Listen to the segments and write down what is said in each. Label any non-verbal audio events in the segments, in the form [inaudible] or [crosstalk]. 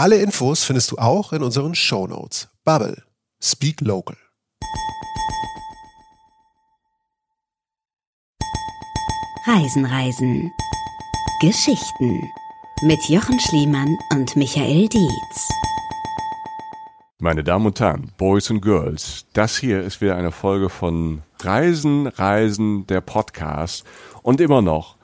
Alle Infos findest du auch in unseren Show Notes. Bubble. Speak Local. Reisen, Reisen. Geschichten. Mit Jochen Schliemann und Michael Dietz. Meine Damen und Herren, Boys and Girls, das hier ist wieder eine Folge von Reisen, Reisen, der Podcast. Und immer noch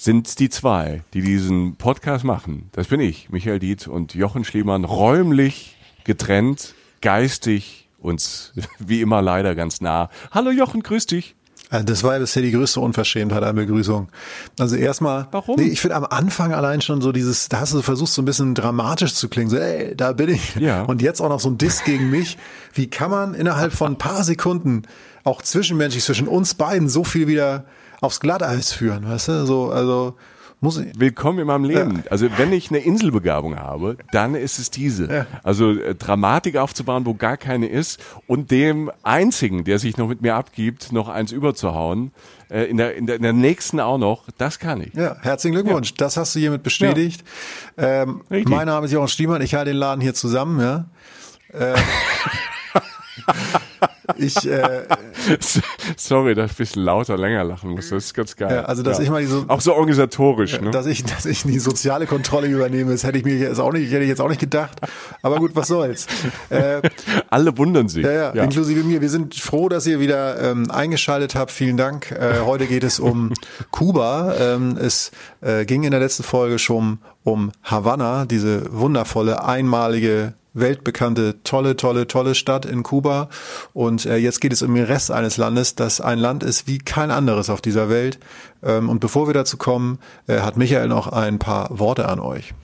sind die zwei, die diesen Podcast machen. Das bin ich, Michael Dietz und Jochen Schliemann, räumlich getrennt, geistig uns [laughs] wie immer leider ganz nah. Hallo Jochen, grüß dich. Äh, das war ja bisher die größte Unverschämtheit an Begrüßung. Also erstmal, Warum? Nee, ich finde am Anfang allein schon so dieses, da hast du versucht so ein bisschen dramatisch zu klingen, so ey, da bin ich. Ja. Und jetzt auch noch so ein Diss gegen mich. Wie kann man innerhalb von ein paar Sekunden auch zwischenmenschlich zwischen uns beiden so viel wieder aufs Glatteis führen, weißt du? So, also muss ich. Willkommen in meinem Leben. Also wenn ich eine Inselbegabung habe, dann ist es diese. Ja. Also äh, Dramatik aufzubauen, wo gar keine ist und dem einzigen, der sich noch mit mir abgibt, noch eins überzuhauen, äh, in, der, in, der, in der nächsten auch noch, das kann ich. Ja, herzlichen Glückwunsch. Das hast du hiermit bestätigt. Ähm, Richtig. mein Name ist Jochen Stiemann. Ich halte den Laden hier zusammen, ja. Äh, [laughs] ich, äh, [laughs] Sorry, dass ich ein bisschen lauter, länger lachen muss. Das ist ganz geil. Ja, also, dass ich mal diese- Auch so organisatorisch, ne? dass ich, dass ich die soziale Kontrolle übernehme, das hätte ich mir jetzt auch nicht, hätte ich jetzt auch nicht gedacht. Aber gut, was soll's. [laughs] Äh, Alle wundern sich. ja, ja, inklusive mir. Wir sind froh, dass ihr wieder ähm, eingeschaltet habt. Vielen Dank. Äh, heute geht es um [laughs] Kuba. Ähm, es äh, ging in der letzten Folge schon um Havanna, diese wundervolle, einmalige weltbekannte, tolle, tolle, tolle Stadt in Kuba. Und äh, jetzt geht es um den Rest eines Landes, das ein Land ist wie kein anderes auf dieser Welt. Ähm, und bevor wir dazu kommen, äh, hat Michael noch ein paar Worte an euch.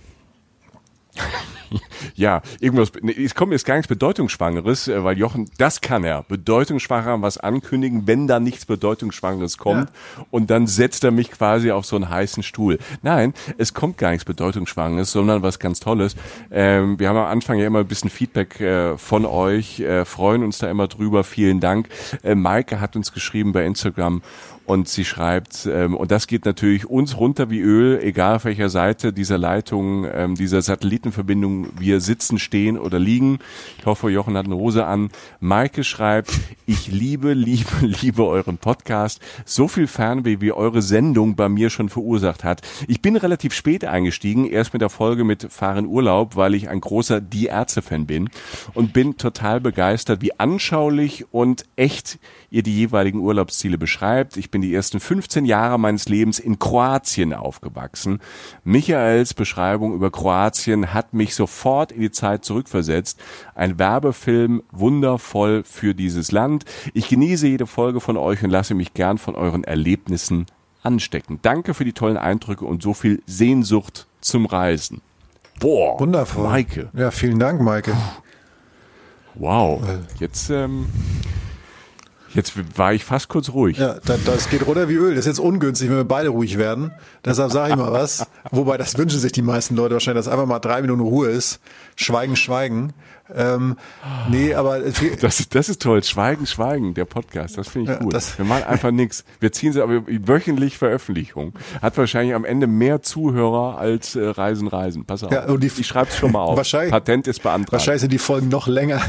[laughs] [laughs] Ja, irgendwas, nee, es kommt jetzt gar nichts Bedeutungsschwangeres, äh, weil Jochen, das kann er, bedeutungsschwanger was ankündigen, wenn da nichts Bedeutungsschwangeres kommt und dann setzt er mich quasi auf so einen heißen Stuhl. Nein, es kommt gar nichts Bedeutungsschwangeres, sondern was ganz Tolles. Ähm, wir haben am Anfang ja immer ein bisschen Feedback äh, von euch, äh, freuen uns da immer drüber, vielen Dank. Äh, Maike hat uns geschrieben bei Instagram und sie schreibt, ähm, und das geht natürlich uns runter wie Öl, egal auf welcher Seite dieser Leitung, ähm, dieser Satellitenverbindung wir sitzen, stehen oder liegen. Ich hoffe, Jochen hat eine Hose an. Maike schreibt, ich liebe, liebe, [laughs] liebe euren Podcast. So viel Fernweh, wie eure Sendung bei mir schon verursacht hat. Ich bin relativ spät eingestiegen, erst mit der Folge mit Fahren Urlaub, weil ich ein großer Die Ärzte-Fan bin und bin total begeistert, wie anschaulich und echt ihr die jeweiligen Urlaubsziele beschreibt. Ich bin die ersten 15 Jahre meines Lebens in Kroatien aufgewachsen. Michaels Beschreibung über Kroatien hat mich sofort in die Zeit zurückversetzt. Ein Werbefilm wundervoll für dieses Land. Ich genieße jede Folge von euch und lasse mich gern von euren Erlebnissen anstecken. Danke für die tollen Eindrücke und so viel Sehnsucht zum Reisen. Boah, Wundervoll. Maike. Ja, vielen Dank, Maike. Wow. Jetzt, ähm, Jetzt war ich fast kurz ruhig. Ja, das, das geht runter wie Öl. Das ist jetzt ungünstig, wenn wir beide ruhig werden. Deshalb sage ich mal was. Wobei, das wünschen sich die meisten Leute wahrscheinlich, dass einfach mal drei Minuten Ruhe ist. Schweigen, schweigen. Ähm, nee, aber das, das ist toll. Schweigen, schweigen, der Podcast. Das finde ich ja, gut. wir machen einfach nichts. Wir ziehen sie aber wöchentlich Veröffentlichung. Hat wahrscheinlich am Ende mehr Zuhörer als äh, Reisen, Reisen. Pass auf. Ja, und die, ich schreibe es schon mal auf. Wahrscheinlich, Patent ist beantragt. Wahrscheinlich sind die Folgen noch länger.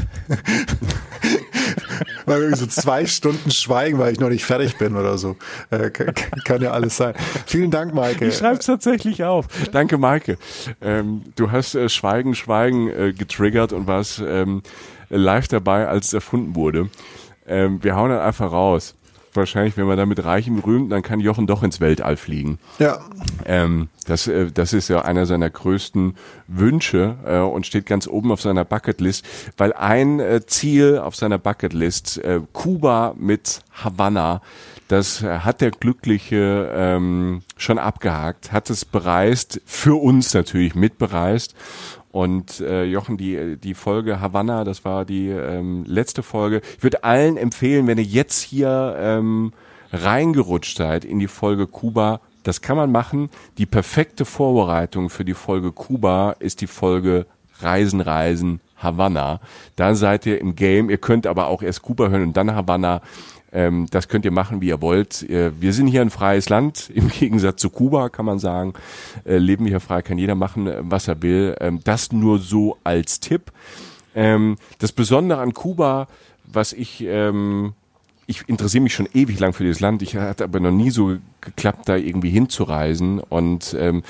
[laughs] weil irgendwie so zwei Stunden schweigen, weil ich noch nicht fertig bin oder so. Äh, kann, kann, ja alles sein. Vielen Dank, Maike. Ich schreibe es tatsächlich auf. Danke, Maike. Ähm, du hast äh, Schweigen, Schweigen äh, getriggert und warst ähm, live dabei, als es erfunden wurde. Ähm, wir hauen dann einfach raus wahrscheinlich, wenn man damit reichem rühmt, dann kann Jochen doch ins Weltall fliegen. Ja. Ähm, das, äh, das ist ja einer seiner größten Wünsche äh, und steht ganz oben auf seiner Bucketlist, weil ein äh, Ziel auf seiner Bucketlist, äh, Kuba mit Havanna, das äh, hat der Glückliche ähm, schon abgehakt, hat es bereist, für uns natürlich mitbereist und äh, Jochen, die, die Folge Havanna, das war die ähm, letzte Folge. Ich würde allen empfehlen, wenn ihr jetzt hier ähm, reingerutscht seid in die Folge Kuba, das kann man machen. Die perfekte Vorbereitung für die Folge Kuba ist die Folge Reisen, Reisen, Havanna. Da seid ihr im Game. Ihr könnt aber auch erst Kuba hören und dann Havanna. Ähm, das könnt ihr machen, wie ihr wollt. Äh, wir sind hier ein freies Land, [laughs] im Gegensatz zu Kuba kann man sagen. Äh, leben wir hier frei, kann jeder machen, äh, was er will. Ähm, das nur so als Tipp. Ähm, das Besondere an Kuba, was ich ähm, ich interessiere mich schon ewig lang für dieses Land. Ich hatte aber noch nie so geklappt, da irgendwie hinzureisen. Und ähm, äh,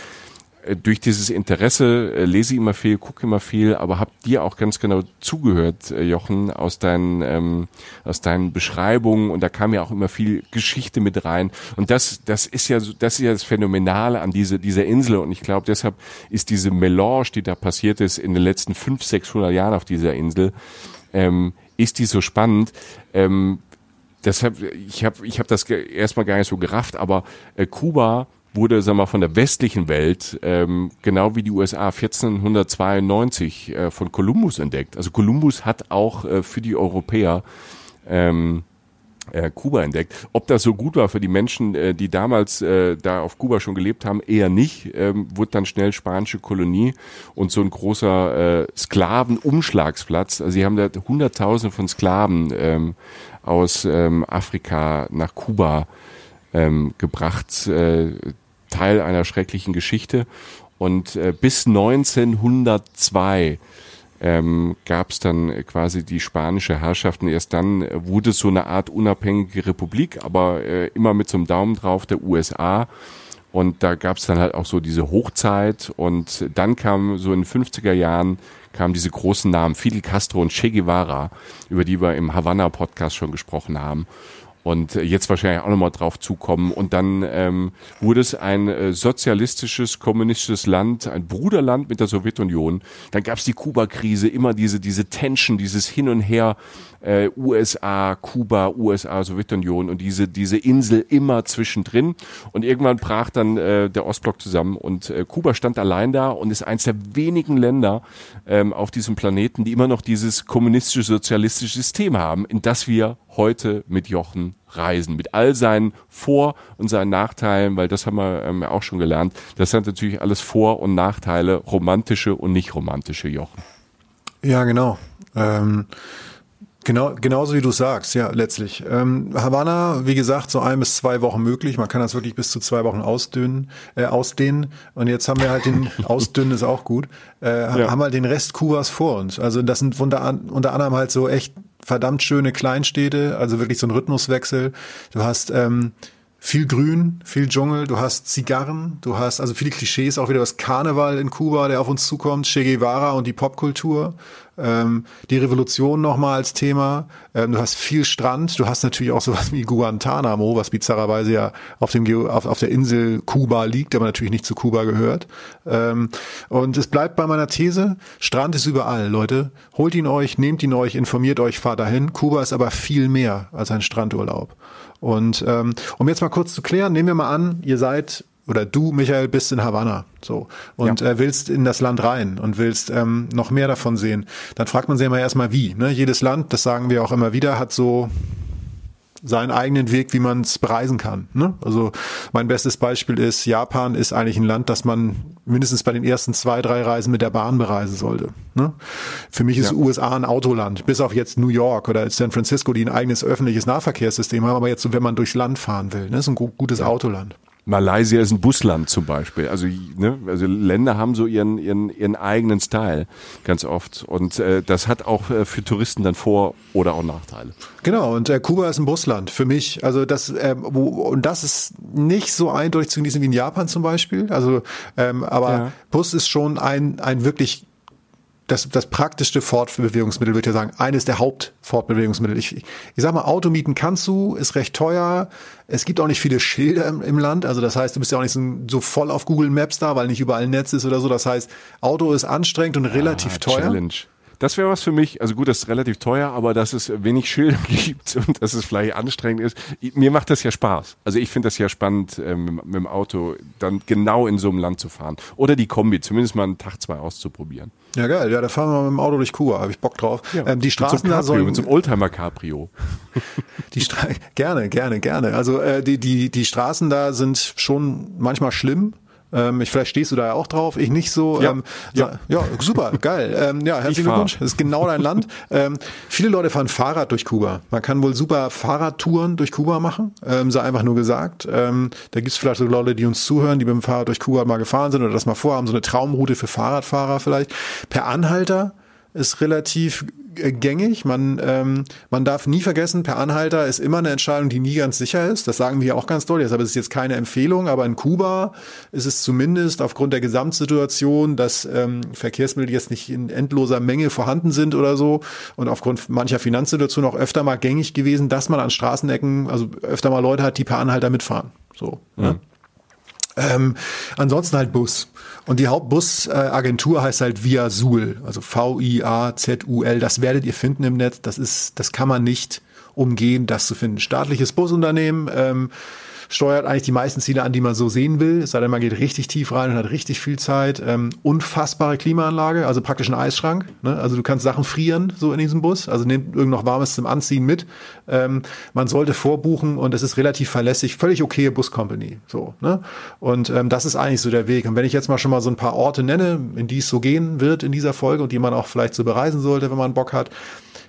durch dieses Interesse äh, lese immer viel, gucke immer viel, aber habe dir auch ganz genau zugehört, äh, Jochen, aus deinen ähm, aus deinen Beschreibungen. Und da kam ja auch immer viel Geschichte mit rein. Und das das ist ja das ist ja das Phänomenale an diese dieser Insel. Und ich glaube deshalb ist diese Melange, die da passiert ist in den letzten fünf sechshundert Jahren auf dieser Insel, ähm, ist die so spannend. Ähm, deshalb ich habe ich habe das erstmal gar nicht so gerafft, aber äh, Kuba wurde, sag mal, von der westlichen Welt, ähm, genau wie die USA 1492 äh, von Kolumbus entdeckt. Also Kolumbus hat auch äh, für die Europäer ähm, äh, Kuba entdeckt. Ob das so gut war für die Menschen, äh, die damals äh, da auf Kuba schon gelebt haben, eher nicht. Ähm, wurde dann schnell spanische Kolonie und so ein großer äh, Sklavenumschlagsplatz. Also sie haben da Hunderttausende von Sklaven ähm, aus ähm, Afrika nach Kuba ähm, gebracht. Äh, Teil einer schrecklichen Geschichte. Und äh, bis 1902 ähm, gab es dann quasi die spanische Herrschaft und erst dann wurde es so eine Art unabhängige Republik, aber äh, immer mit so einem Daumen drauf der USA. Und da gab es dann halt auch so diese Hochzeit und dann kam so in den 50er Jahren kamen diese großen Namen Fidel Castro und Che Guevara, über die wir im Havanna Podcast schon gesprochen haben und jetzt wahrscheinlich auch nochmal drauf zukommen. Und dann ähm, wurde es ein äh, sozialistisches, kommunistisches Land, ein Bruderland mit der Sowjetunion. Dann gab es die Kuba-Krise, immer diese, diese Tension, dieses Hin und Her, äh, USA, Kuba, USA, Sowjetunion und diese, diese Insel immer zwischendrin. Und irgendwann brach dann äh, der Ostblock zusammen und äh, Kuba stand allein da und ist eines der wenigen Länder ähm, auf diesem Planeten, die immer noch dieses kommunistische, sozialistische System haben, in das wir heute mit Jochen reisen. Mit all seinen Vor- und seinen Nachteilen, weil das haben wir ähm, auch schon gelernt. Das sind natürlich alles Vor- und Nachteile, romantische und nicht romantische Jochen. Ja, genau. Ähm Genau, genauso wie du sagst, ja, letztlich. Ähm, Havanna, wie gesagt, so ein bis zwei Wochen möglich. Man kann das wirklich bis zu zwei Wochen ausdünnen, äh, ausdehnen. Und jetzt haben wir halt den, [laughs] ausdünnen ist auch gut, äh, ja. haben halt den Rest Kubas vor uns. Also das sind unter, unter anderem halt so echt verdammt schöne Kleinstädte, also wirklich so ein Rhythmuswechsel. Du hast ähm, viel Grün, viel Dschungel, du hast Zigarren, du hast also viele Klischees, auch wieder das Karneval in Kuba, der auf uns zukommt, Che Guevara und die Popkultur, ähm, die Revolution nochmal als Thema, ähm, du hast viel Strand, du hast natürlich auch sowas wie Guantanamo, was bizarrerweise ja auf, dem auf, auf der Insel Kuba liegt, aber natürlich nicht zu Kuba gehört. Ähm, und es bleibt bei meiner These, Strand ist überall, Leute. Holt ihn euch, nehmt ihn euch, informiert euch, fahrt dahin. Kuba ist aber viel mehr als ein Strandurlaub. Und ähm, um jetzt mal kurz zu klären, nehmen wir mal an, ihr seid oder du, Michael, bist in Havanna so und ja. äh, willst in das Land rein und willst ähm, noch mehr davon sehen, dann fragt man sich immer erstmal wie. Ne? Jedes Land, das sagen wir auch immer wieder, hat so seinen eigenen Weg, wie man es bereisen kann. Ne? Also mein bestes Beispiel ist, Japan ist eigentlich ein Land, das man mindestens bei den ersten zwei, drei Reisen mit der Bahn bereisen sollte. Ne? Für mich ist ja. USA ein Autoland, bis auf jetzt New York oder San Francisco, die ein eigenes öffentliches Nahverkehrssystem haben, aber jetzt so, wenn man durchs Land fahren will, ne? ist ein gutes ja. Autoland. Malaysia ist ein Busland zum Beispiel. Also, ne, also Länder haben so ihren, ihren, ihren eigenen Style ganz oft. Und äh, das hat auch äh, für Touristen dann Vor- oder auch Nachteile. Genau, und äh, Kuba ist ein Busland für mich. Also das, äh, wo, und das ist nicht so eindeutig zu genießen wie in Japan zum Beispiel. Also, ähm, aber ja. Bus ist schon ein, ein wirklich das, das praktischste Fortbewegungsmittel, würde ich sagen, eines der Hauptfortbewegungsmittel. Ich, ich sag mal, Automieten kannst du, ist recht teuer. Es gibt auch nicht viele Schilder im, im Land. Also das heißt, du bist ja auch nicht so, so, voll auf Google Maps da, weil nicht überall ein Netz ist oder so. Das heißt, Auto ist anstrengend und relativ ah, teuer. Challenge. Das wäre was für mich. Also gut, das ist relativ teuer, aber dass es wenig Schilder [laughs] gibt und dass es vielleicht anstrengend ist. Mir macht das ja Spaß. Also ich finde das ja spannend, ähm, mit, dem Auto dann genau in so einem Land zu fahren. Oder die Kombi, zumindest mal einen Tag, zwei auszuprobieren. Ja, geil. Ja, da fahren wir mit dem Auto durch Kuba. Habe ich Bock drauf. Ja. Ähm, die Straßen mit so da sollen... Mit so einem Oldtimer Cabrio. [laughs] die Stra [laughs] gerne, gerne, gerne. Also äh, die, die, die Straßen da sind schon manchmal schlimm. Ähm, ich, vielleicht stehst du da ja auch drauf, ich nicht so. Ja, ähm, ja. ja super, [laughs] geil. Ähm, ja, herzlichen Glückwunsch. Das ist genau dein Land. Ähm, viele Leute fahren Fahrrad durch Kuba. Man kann wohl super Fahrradtouren durch Kuba machen, ähm, sei einfach nur gesagt. Ähm, da gibt's vielleicht so Leute, die uns zuhören, die mit dem Fahrrad durch Kuba mal gefahren sind oder das mal vorhaben, so eine Traumroute für Fahrradfahrer vielleicht. Per Anhalter ist relativ äh, gängig. Man, ähm, man darf nie vergessen, per Anhalter ist immer eine Entscheidung, die nie ganz sicher ist. Das sagen wir auch ganz deutlich. Deshalb ist es jetzt keine Empfehlung, aber in Kuba ist es zumindest aufgrund der Gesamtsituation, dass ähm, Verkehrsmittel jetzt nicht in endloser Menge vorhanden sind oder so und aufgrund mancher Finanzsituation auch öfter mal gängig gewesen, dass man an Straßenecken, also öfter mal Leute hat, die per Anhalter mitfahren. So. Mhm. Ja. Ähm, ansonsten halt Bus. Und die Hauptbusagentur heißt halt Via Sul, also V-I-A-Z-U-L. Das werdet ihr finden im Netz. Das ist, das kann man nicht umgehen, das zu finden. Staatliches Busunternehmen. Ähm, steuert eigentlich die meisten Ziele an, die man so sehen will. Es sei denn, man geht richtig tief rein und hat richtig viel Zeit. Ähm, unfassbare Klimaanlage, also praktisch ein Eisschrank. Ne? Also du kannst Sachen frieren so in diesem Bus. Also nehmt irgend noch Warmes zum Anziehen mit. Ähm, man sollte vorbuchen und es ist relativ verlässlich, völlig okay Buscompany. So, ne? Und ähm, das ist eigentlich so der Weg. Und wenn ich jetzt mal schon mal so ein paar Orte nenne, in die es so gehen wird in dieser Folge und die man auch vielleicht so bereisen sollte, wenn man Bock hat,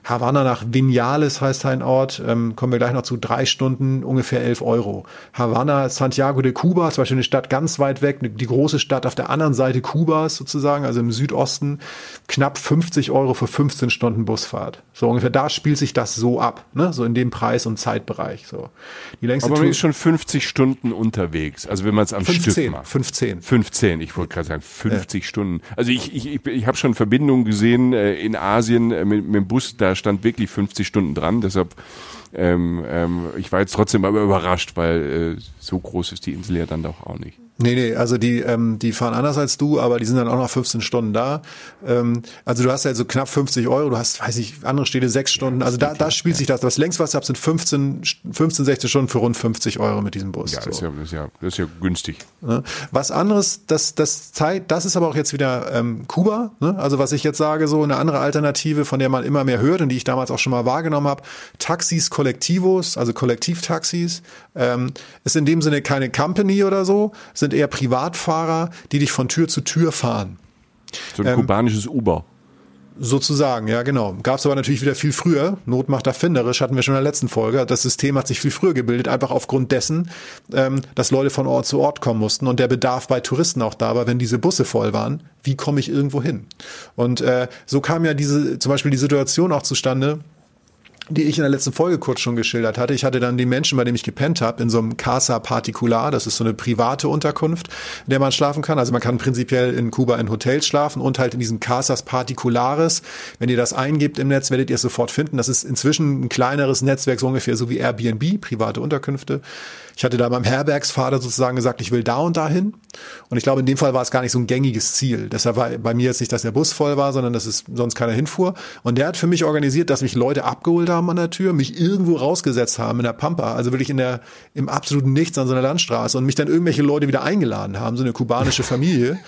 Havanna nach Vinales heißt ein Ort, ähm, kommen wir gleich noch zu drei Stunden, ungefähr elf Euro. Havanna, Santiago de Cuba, zum Beispiel eine Stadt ganz weit weg, die große Stadt auf der anderen Seite Kubas sozusagen, also im Südosten, knapp 50 Euro für 15 Stunden Busfahrt. So ungefähr da spielt sich das so ab, ne? so in dem Preis- und Zeitbereich. So. Die längste Aber man ist schon 50 Stunden unterwegs, also wenn man es am 15, Stück macht. 15. 15, ich wollte gerade sagen 50 ja. Stunden. Also ich, ich, ich, ich habe schon Verbindungen gesehen äh, in Asien äh, mit, mit dem Bus, da stand wirklich 50 Stunden dran. Deshalb, ähm, ähm, ich war jetzt trotzdem aber überrascht, weil äh, so groß ist die Insel ja dann doch auch nicht. Nee, nee, also die, ähm, die fahren anders als du, aber die sind dann auch noch 15 Stunden da. Ähm, also du hast ja so knapp 50 Euro, du hast, weiß ich, andere Städte sechs Stunden. Also da, da spielt sich das. Das längst, was ich habe, sind 15, 15, 16 Stunden für rund 50 Euro mit diesem Bus. Ja, das, ist, ja, das, ist, ja, das ist ja günstig. Ne? Was anderes, das, das Zeit, das ist aber auch jetzt wieder ähm, Kuba. Ne? Also was ich jetzt sage, so eine andere Alternative, von der man immer mehr hört und die ich damals auch schon mal wahrgenommen habe. Taxis Kollektivos, also Kollektivtaxis, ähm, ist in dem Sinne keine Company oder so, sind sind eher Privatfahrer, die dich von Tür zu Tür fahren. So ein ähm, kubanisches Uber. Sozusagen, ja genau. Gab es aber natürlich wieder viel früher. Not macht erfinderisch, hatten wir schon in der letzten Folge. Das System hat sich viel früher gebildet, einfach aufgrund dessen, ähm, dass Leute von Ort zu Ort kommen mussten und der Bedarf bei Touristen auch da war, wenn diese Busse voll waren. Wie komme ich irgendwo hin? Und äh, so kam ja diese, zum Beispiel die Situation auch zustande, die ich in der letzten Folge kurz schon geschildert hatte. Ich hatte dann die Menschen, bei denen ich gepennt habe, in so einem Casa Particular. Das ist so eine private Unterkunft, in der man schlafen kann. Also man kann prinzipiell in Kuba in Hotels schlafen und halt in diesen Casas Particulares. Wenn ihr das eingibt im Netz, werdet ihr es sofort finden. Das ist inzwischen ein kleineres Netzwerk, so ungefähr so wie Airbnb, private Unterkünfte. Ich hatte da beim Herbergsvater sozusagen gesagt, ich will da und dahin. Und ich glaube, in dem Fall war es gar nicht so ein gängiges Ziel. Deshalb war bei mir jetzt nicht, dass der Bus voll war, sondern dass es sonst keiner hinfuhr. Und der hat für mich organisiert, dass mich Leute abgeholt haben an der Tür, mich irgendwo rausgesetzt haben in der Pampa, also wirklich in der, im absoluten Nichts an so einer Landstraße und mich dann irgendwelche Leute wieder eingeladen haben, so eine kubanische Familie.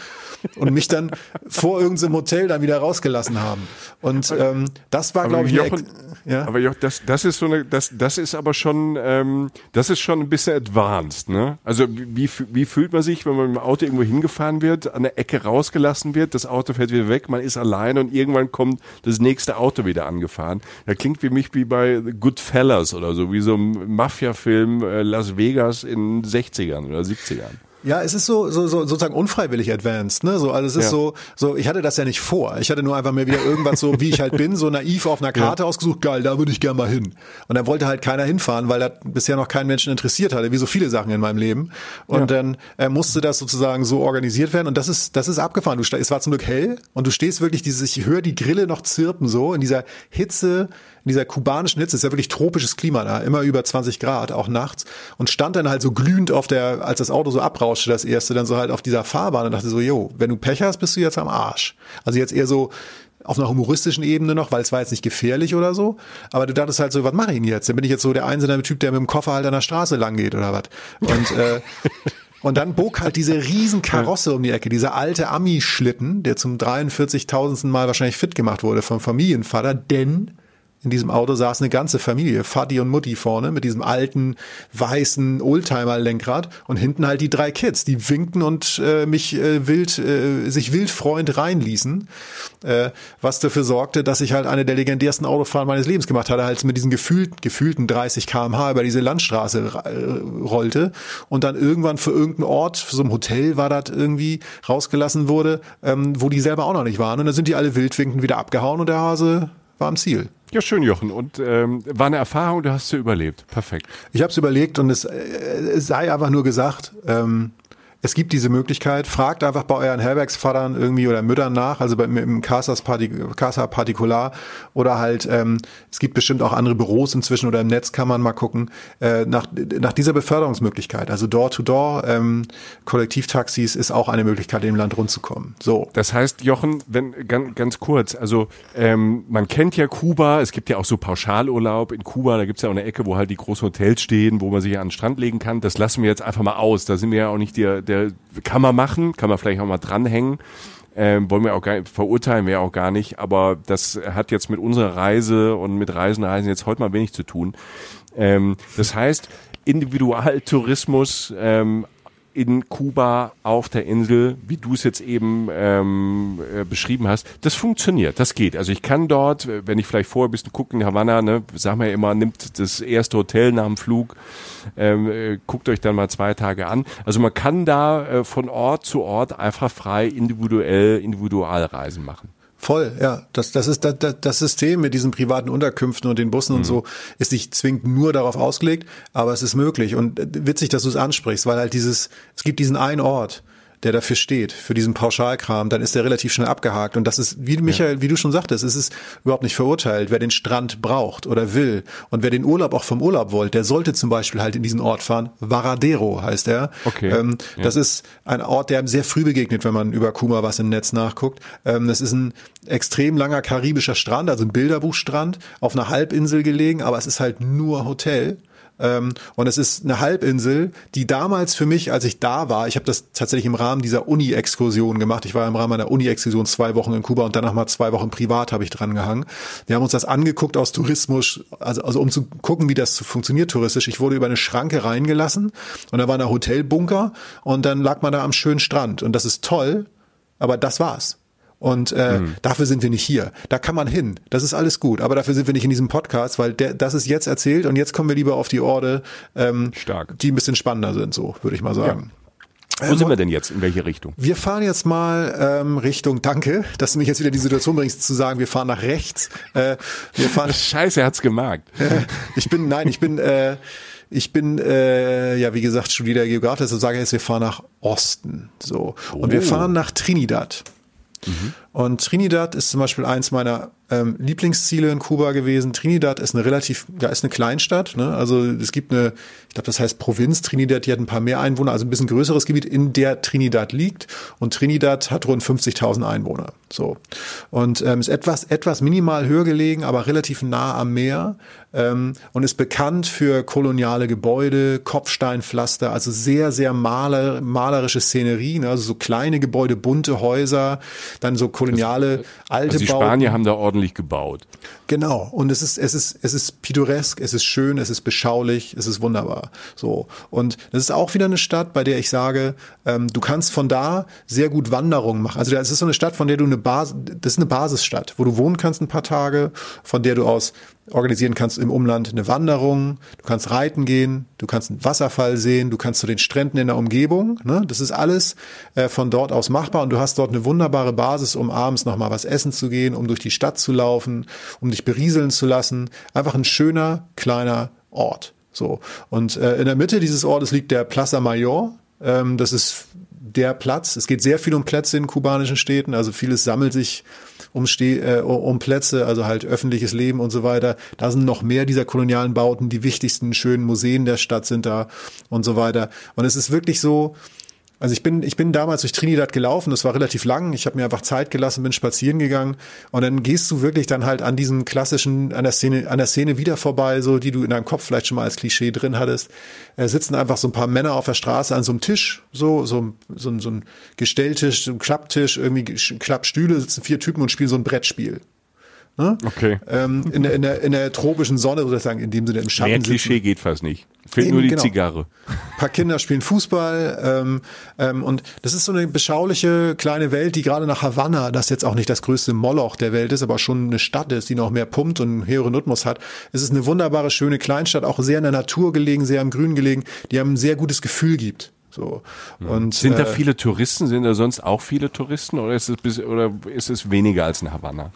Und mich dann vor irgendeinem Hotel dann wieder rausgelassen haben. Und ähm, das war, glaube ich, Jochen, ja? aber Jochen, das, das ist so eine, das, das ist aber schon, ähm, das ist schon ein bisschen advanced, ne? Also wie, wie fühlt man sich, wenn man mit dem Auto irgendwo hingefahren wird, an der Ecke rausgelassen wird, das Auto fährt wieder weg, man ist alleine und irgendwann kommt das nächste Auto wieder angefahren. Da klingt für mich wie bei Goodfellas oder so, wie so ein Mafia-Film äh, Las Vegas in 60ern oder 70ern. Ja, es ist so, so, so sozusagen unfreiwillig advanced, ne? So, also es ist ja. so, so, ich hatte das ja nicht vor. Ich hatte nur einfach mir wieder irgendwas so, wie ich halt bin, so naiv auf einer Karte ja. ausgesucht, geil, da würde ich gern mal hin. Und dann wollte halt keiner hinfahren, weil das bisher noch keinen Menschen interessiert hatte, wie so viele Sachen in meinem Leben. Und ja. dann äh, musste das sozusagen so organisiert werden. Und das ist, das ist abgefahren. Du, es war zum Glück hell und du stehst wirklich dieses, ich höre die Grille noch zirpen so in dieser Hitze in dieser kubanischen Hitze, ist ja wirklich tropisches Klima da, immer über 20 Grad, auch nachts, und stand dann halt so glühend auf der, als das Auto so abrauschte, das erste, dann so halt auf dieser Fahrbahn und dachte so, yo, wenn du Pech hast, bist du jetzt am Arsch. Also jetzt eher so, auf einer humoristischen Ebene noch, weil es war jetzt nicht gefährlich oder so. Aber du dachtest halt so, was mache ich denn jetzt? Dann bin ich jetzt so der einzelne Typ, der mit dem Koffer halt an der Straße lang geht oder was. Und äh, [laughs] Und dann bog halt diese riesen Karosse um die Ecke, dieser alte Ami-Schlitten, der zum 43.000. Mal wahrscheinlich fit gemacht wurde vom Familienvater, denn in diesem Auto saß eine ganze Familie, Vati und Mutti vorne mit diesem alten weißen Oldtimer-Lenkrad und hinten halt die drei Kids, die winkten und äh, mich äh, wild, äh, sich wild freuend reinließen, äh, was dafür sorgte, dass ich halt eine der legendärsten Autofahren meines Lebens gemacht hatte, als mit diesen gefühlt, gefühlten 30 kmh über diese Landstraße äh, rollte und dann irgendwann für irgendeinen Ort, für so ein Hotel war das irgendwie rausgelassen wurde, ähm, wo die selber auch noch nicht waren und dann sind die alle wildwinkend wieder abgehauen und der Hase war am Ziel. Ja, schön, Jochen. Und ähm, war eine Erfahrung, du hast sie überlebt. Perfekt. Ich habe es überlegt und es, äh, es sei einfach nur gesagt, ähm, es gibt diese Möglichkeit. Fragt einfach bei euren Herbergsvatern irgendwie oder Müttern nach, also beim im Casas Partic Casa Particular oder halt, ähm, es gibt bestimmt auch andere Büros inzwischen oder im Netz kann man mal gucken, äh, nach, nach dieser Beförderungsmöglichkeit. Also Door-to-Door, ähm, Kollektivtaxis ist auch eine Möglichkeit, im Land rundzukommen. So. Das heißt, Jochen, wenn ganz, ganz kurz, also ähm, man kennt ja Kuba, es gibt ja auch so Pauschalurlaub in Kuba, da gibt's ja auch eine Ecke, wo halt die großen Hotels stehen, wo man sich an den Strand legen kann. Das lassen wir jetzt einfach mal aus. Da sind wir ja auch nicht der kann man machen, kann man vielleicht auch mal dranhängen. Ähm, wollen wir auch gar nicht, verurteilen wir auch gar nicht, aber das hat jetzt mit unserer Reise und mit Reisen, Reisen jetzt heute mal wenig zu tun. Ähm, das heißt, Individualtourismus ähm, in Kuba auf der Insel, wie du es jetzt eben ähm, äh, beschrieben hast, das funktioniert, das geht. Also ich kann dort, wenn ich vielleicht vorher ein bisschen gucke in Havanna, ne, sagen wir ja immer, nimmt das erste Hotel nach dem Flug, ähm, äh, guckt euch dann mal zwei Tage an. Also man kann da äh, von Ort zu Ort einfach frei individuell Individualreisen machen. Voll, ja. Das, das ist das, das System mit diesen privaten Unterkünften und den Bussen mhm. und so ist nicht zwingend nur darauf ausgelegt, aber es ist möglich. Und äh, witzig, dass du es ansprichst, weil halt dieses, es gibt diesen einen Ort, der dafür steht, für diesen Pauschalkram, dann ist der relativ schnell abgehakt. Und das ist, wie Michael, ja. wie du schon sagtest, es ist überhaupt nicht verurteilt. Wer den Strand braucht oder will und wer den Urlaub auch vom Urlaub wollt, der sollte zum Beispiel halt in diesen Ort fahren. Varadero heißt er. Okay. Ähm, ja. Das ist ein Ort, der einem sehr früh begegnet, wenn man über Kuma was im Netz nachguckt. Ähm, das ist ein extrem langer karibischer Strand, also ein Bilderbuchstrand, auf einer Halbinsel gelegen, aber es ist halt nur Hotel. Ähm, und es ist eine Halbinsel, die damals für mich, als ich da war, ich habe das tatsächlich im Rahmen dieser Uni-Exkursion gemacht. Ich war im Rahmen einer Uni-Exkursion zwei Wochen in Kuba und danach mal zwei Wochen privat habe ich dran gehangen. Wir haben uns das angeguckt aus Tourismus, also, also um zu gucken, wie das funktioniert touristisch. Ich wurde über eine Schranke reingelassen und da war ein Hotelbunker und dann lag man da am schönen Strand und das ist toll, aber das war's. Und äh, mhm. dafür sind wir nicht hier. Da kann man hin. Das ist alles gut. Aber dafür sind wir nicht in diesem Podcast, weil der, das ist jetzt erzählt und jetzt kommen wir lieber auf die Orde, ähm, Stark. die ein bisschen spannender sind, so würde ich mal sagen. Ja. Wo sind wir denn jetzt? In welche Richtung? Wir fahren jetzt mal ähm, Richtung, danke, dass du mich jetzt wieder in die Situation bringst, zu sagen, wir fahren nach rechts. Äh, wir fahren, [laughs] Scheiße, er hat's gemerkt. [laughs] ich bin, nein, ich bin, äh, ich bin, äh, ja, wie gesagt, studierter Geograf, deshalb sage ich jetzt, wir fahren nach Osten. So. Und oh. wir fahren nach Trinidad. Mhm. Und Trinidad ist zum Beispiel eins meiner ähm, Lieblingsziele in Kuba gewesen. Trinidad ist eine relativ, ja, ist eine Kleinstadt. Ne? Also es gibt eine, ich glaube, das heißt Provinz Trinidad, die hat ein paar mehr Einwohner, also ein bisschen größeres Gebiet, in der Trinidad liegt. Und Trinidad hat rund 50.000 Einwohner. So und ähm, ist etwas etwas minimal höher gelegen, aber relativ nah am Meer ähm, und ist bekannt für koloniale Gebäude, Kopfsteinpflaster, also sehr sehr maler, malerische Szenerie, ne? also so kleine Gebäude, bunte Häuser, dann so koloniale das, alte also die Bauten. Spanier haben da ordentlich gebaut. Genau. Und es ist, es ist, es ist pittoresk, es ist schön, es ist beschaulich, es ist wunderbar. So. Und das ist auch wieder eine Stadt, bei der ich sage, ähm, du kannst von da sehr gut Wanderungen machen. Also es ist so eine Stadt, von der du eine Basis, das ist eine Basisstadt, wo du wohnen kannst ein paar Tage, von der du aus organisieren kannst im Umland eine Wanderung, du kannst reiten gehen, du kannst einen Wasserfall sehen, du kannst zu den Stränden in der Umgebung. Ne? Das ist alles äh, von dort aus machbar und du hast dort eine wunderbare Basis, um abends nochmal was essen zu gehen, um durch die Stadt zu laufen, um dich berieseln zu lassen. Einfach ein schöner, kleiner Ort. So. Und äh, in der Mitte dieses Ortes liegt der Plaza Mayor. Ähm, das ist der Platz. Es geht sehr viel um Plätze in kubanischen Städten. Also vieles sammelt sich um, Ste äh, um Plätze, also halt öffentliches Leben und so weiter. Da sind noch mehr dieser kolonialen Bauten. Die wichtigsten schönen Museen der Stadt sind da und so weiter. Und es ist wirklich so, also ich bin, ich bin damals durch Trinidad gelaufen, das war relativ lang. Ich habe mir einfach Zeit gelassen, bin spazieren gegangen und dann gehst du wirklich dann halt an diesem klassischen, an der Szene, an der Szene wieder vorbei, so die du in deinem Kopf vielleicht schon mal als Klischee drin hattest. Äh, sitzen einfach so ein paar Männer auf der Straße an so einem Tisch, so so so, so ein Gestelltisch, so ein Klapptisch, irgendwie Klappstühle, sitzen vier Typen und spielen so ein Brettspiel. Ne? Okay. Ähm, in, der, in, der, in der tropischen Sonne sozusagen, in dem Sinne im Schatten. Mehr Klischee sitzen. geht fast nicht. Fehlt Eben, nur die genau. Zigarre. Ein paar Kinder spielen Fußball ähm, ähm, und das ist so eine beschauliche kleine Welt, die gerade nach Havanna, das jetzt auch nicht das größte Moloch der Welt ist, aber schon eine Stadt ist, die noch mehr pumpt und einen höheren Rhythmus hat. Es ist eine wunderbare, schöne Kleinstadt, auch sehr in der Natur gelegen, sehr am Grün gelegen, die einem ein sehr gutes Gefühl gibt. So. Und, Sind da äh, viele Touristen? Sind da sonst auch viele Touristen oder ist es, bis, oder ist es weniger als in Havanna?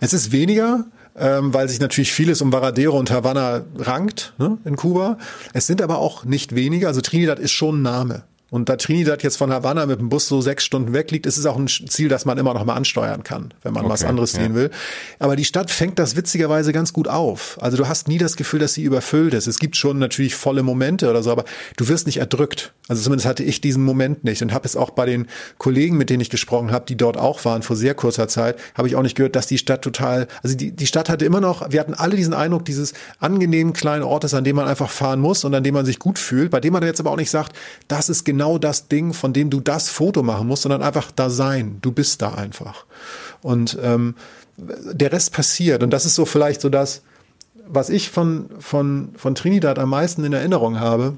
Es ist weniger ähm, weil sich natürlich vieles um Varadero und Havanna rankt ne, in Kuba. Es sind aber auch nicht wenige. Also Trinidad ist schon ein Name. Und da Trinidad jetzt von Havanna mit dem Bus so sechs Stunden weg liegt, ist es auch ein Ziel, das man immer noch mal ansteuern kann, wenn man okay, was anderes ja. sehen will. Aber die Stadt fängt das witzigerweise ganz gut auf. Also du hast nie das Gefühl, dass sie überfüllt ist. Es gibt schon natürlich volle Momente oder so, aber du wirst nicht erdrückt. Also zumindest hatte ich diesen Moment nicht und habe es auch bei den Kollegen, mit denen ich gesprochen habe, die dort auch waren vor sehr kurzer Zeit, habe ich auch nicht gehört, dass die Stadt total, also die, die Stadt hatte immer noch, wir hatten alle diesen Eindruck dieses angenehmen kleinen Ortes, an dem man einfach fahren muss und an dem man sich gut fühlt, bei dem man jetzt aber auch nicht sagt, das ist genau das Ding, von dem du das Foto machen musst, sondern einfach da sein. Du bist da einfach. Und ähm, der Rest passiert. Und das ist so vielleicht so das, was ich von, von, von Trinidad am meisten in Erinnerung habe,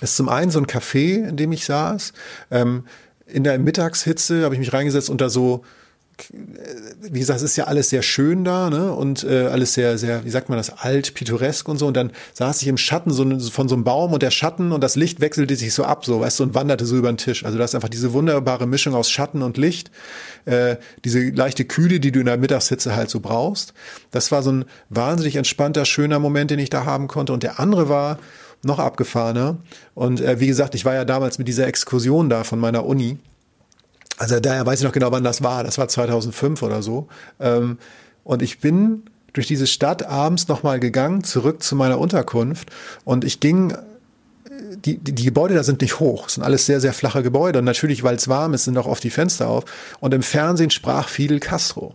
ist zum einen so ein Café, in dem ich saß. Ähm, in der Mittagshitze habe ich mich reingesetzt unter so wie gesagt, es ist ja alles sehr schön da, ne? Und äh, alles sehr, sehr, wie sagt man das, alt, pittoresk und so. Und dann saß ich im Schatten so, von so einem Baum und der Schatten und das Licht wechselte sich so ab, so, weißt du, und wanderte so über den Tisch. Also da ist einfach diese wunderbare Mischung aus Schatten und Licht, äh, diese leichte Kühle, die du in der Mittagshitze halt so brauchst. Das war so ein wahnsinnig entspannter, schöner Moment, den ich da haben konnte. Und der andere war noch abgefahrener. Und äh, wie gesagt, ich war ja damals mit dieser Exkursion da von meiner Uni also daher weiß ich noch genau, wann das war. Das war 2005 oder so. Ähm, und ich bin durch diese Stadt abends nochmal gegangen, zurück zu meiner Unterkunft. Und ich ging die, die, die Gebäude da sind nicht hoch, es sind alles sehr, sehr flache Gebäude. Und natürlich, weil es warm ist, sind auch oft die Fenster auf. Und im Fernsehen sprach Fidel Castro.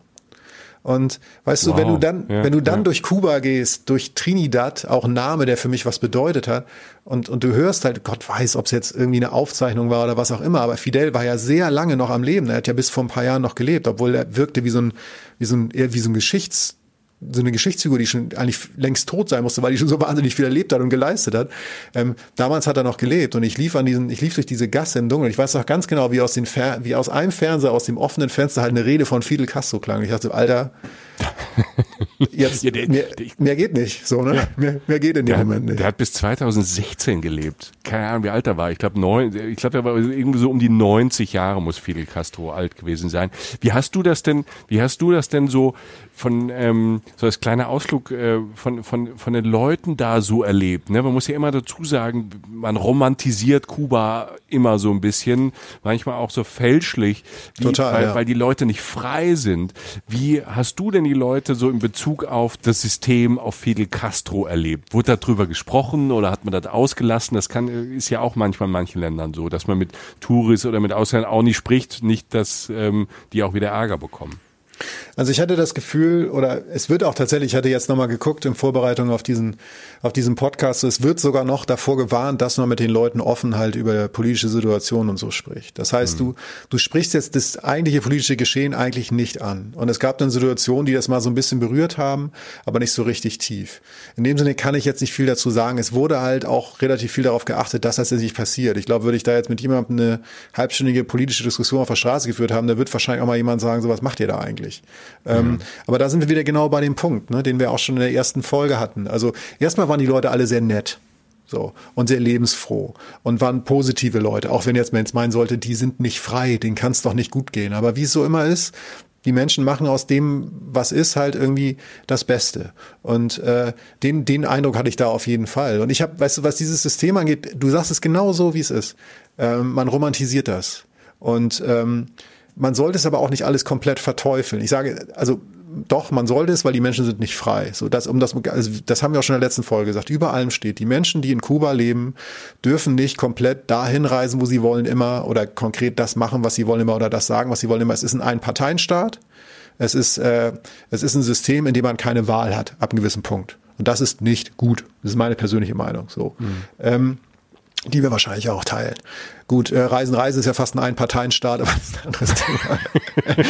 Und weißt wow. du, wenn du dann, ja, wenn du dann ja. durch Kuba gehst, durch Trinidad, auch ein Name, der für mich was bedeutet hat, und, und du hörst halt, Gott weiß, ob es jetzt irgendwie eine Aufzeichnung war oder was auch immer, aber Fidel war ja sehr lange noch am Leben. Er hat ja bis vor ein paar Jahren noch gelebt, obwohl er wirkte wie so ein, wie so ein, eher wie so ein Geschichts, so eine Geschichtsfigur, die schon eigentlich längst tot sein musste, weil die schon so wahnsinnig viel erlebt hat und geleistet hat. Ähm, damals hat er noch gelebt und ich lief an diesen, ich lief durch diese Gasse im Dunkeln. Ich weiß noch ganz genau, wie aus den Fer wie aus einem Fernseher, aus dem offenen Fenster halt eine Rede von Fidel Castro klang. Ich dachte, Alter, [laughs] jetzt, Ja, der- mehr, der- mehr geht nicht, so, ne? Mehr, mehr geht in dem Der, Moment nicht. der hat bis 2016 gelebt. Keine Ahnung, wie alt er war. Ich glaube, neun, ich glaube, er war irgendwie so um die 90 Jahre muss Fidel Castro alt gewesen sein. Wie hast du das denn, wie hast du das denn so von, ähm, so als kleiner Ausflug äh, von, von, von den Leuten da so erlebt? Ne? Man muss ja immer dazu sagen, man romantisiert Kuba immer so ein bisschen, manchmal auch so fälschlich, wie, Total, weil, ja. weil die Leute nicht frei sind. Wie hast du denn die Leute so in Bezug auf das System, auf Fidel Castro erlebt? Wurde darüber gesprochen oder hat man das ausgelassen? Das kann, ist ja auch manchmal in manchen Ländern so, dass man mit Touris oder mit Ausländern auch nicht spricht, nicht, dass ähm, die auch wieder Ärger bekommen. Also ich hatte das Gefühl, oder es wird auch tatsächlich, ich hatte jetzt nochmal geguckt in Vorbereitung auf diesen, auf diesen Podcast, es wird sogar noch davor gewarnt, dass man mit den Leuten offen halt über politische Situationen und so spricht. Das heißt, du, du sprichst jetzt das eigentliche politische Geschehen eigentlich nicht an. Und es gab dann Situationen, die das mal so ein bisschen berührt haben, aber nicht so richtig tief. In dem Sinne kann ich jetzt nicht viel dazu sagen. Es wurde halt auch relativ viel darauf geachtet, dass das jetzt nicht passiert. Ich glaube, würde ich da jetzt mit jemandem eine halbstündige politische Diskussion auf der Straße geführt haben, da wird wahrscheinlich auch mal jemand sagen, so was macht ihr da eigentlich? Ähm, aber da sind wir wieder genau bei dem Punkt, ne, den wir auch schon in der ersten Folge hatten. Also erstmal waren die Leute alle sehr nett. So, und sehr lebensfroh und waren positive Leute, auch wenn jetzt man jetzt meinen sollte, die sind nicht frei, denen kann es doch nicht gut gehen. Aber wie es so immer ist, die Menschen machen aus dem, was ist, halt irgendwie das Beste. Und äh, den, den Eindruck hatte ich da auf jeden Fall. Und ich habe, weißt du, was dieses System angeht, du sagst es genau so, wie es ist. Ähm, man romantisiert das. Und ähm, man sollte es aber auch nicht alles komplett verteufeln. Ich sage, also doch, man sollte es, weil die Menschen sind nicht frei. So, das, um das, also das haben wir auch schon in der letzten Folge gesagt. Über allem steht, die Menschen, die in Kuba leben, dürfen nicht komplett dahin reisen, wo sie wollen immer oder konkret das machen, was sie wollen immer oder das sagen, was sie wollen immer. Es ist ein Einparteienstaat. Es ist, äh, es ist ein System, in dem man keine Wahl hat, ab einem gewissen Punkt. Und das ist nicht gut. Das ist meine persönliche Meinung. So. Ähm, die wir wahrscheinlich auch teilen. Gut, äh, Reisen, Reise ist ja fast ein Einparteienstaat, aber das ist ein anderes Thema. [laughs]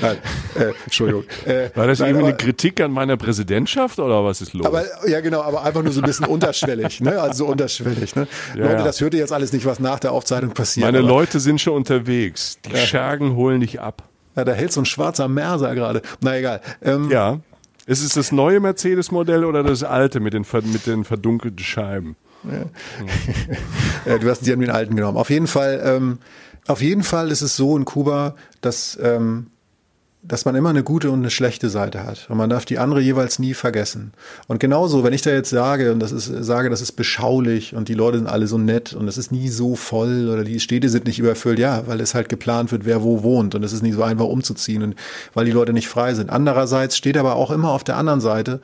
Nein, äh, Entschuldigung. Äh, War das nein, irgendwie aber, eine Kritik an meiner Präsidentschaft oder was ist los? aber ja genau, aber einfach nur so ein bisschen [laughs] unterschwellig, ne? Also so unterschwellig, ne? Ja, Leute, ja. das hört ihr jetzt alles nicht, was nach der Aufzeichnung passiert. Meine aber, Leute sind schon unterwegs. Die Schergen holen dich ab. Ja, da hält so ein schwarzer Merser gerade. Na egal. Ähm, Ja. Ist es das neue Mercedes-Modell oder das alte mit den, mit den verdunkelten Scheiben? Äh, du hast, die haben den alten genommen. Auf jeden Fall, ähm, auf jeden Fall ist es so in Kuba, dass, ähm, dass man immer eine gute und eine schlechte Seite hat. Und man darf die andere jeweils nie vergessen. Und genauso, wenn ich da jetzt sage, und das ist, sage, das ist beschaulich und die Leute sind alle so nett und es ist nie so voll oder die Städte sind nicht überfüllt, ja, weil es halt geplant wird, wer wo wohnt und es ist nicht so einfach umzuziehen und weil die Leute nicht frei sind. Andererseits steht aber auch immer auf der anderen Seite,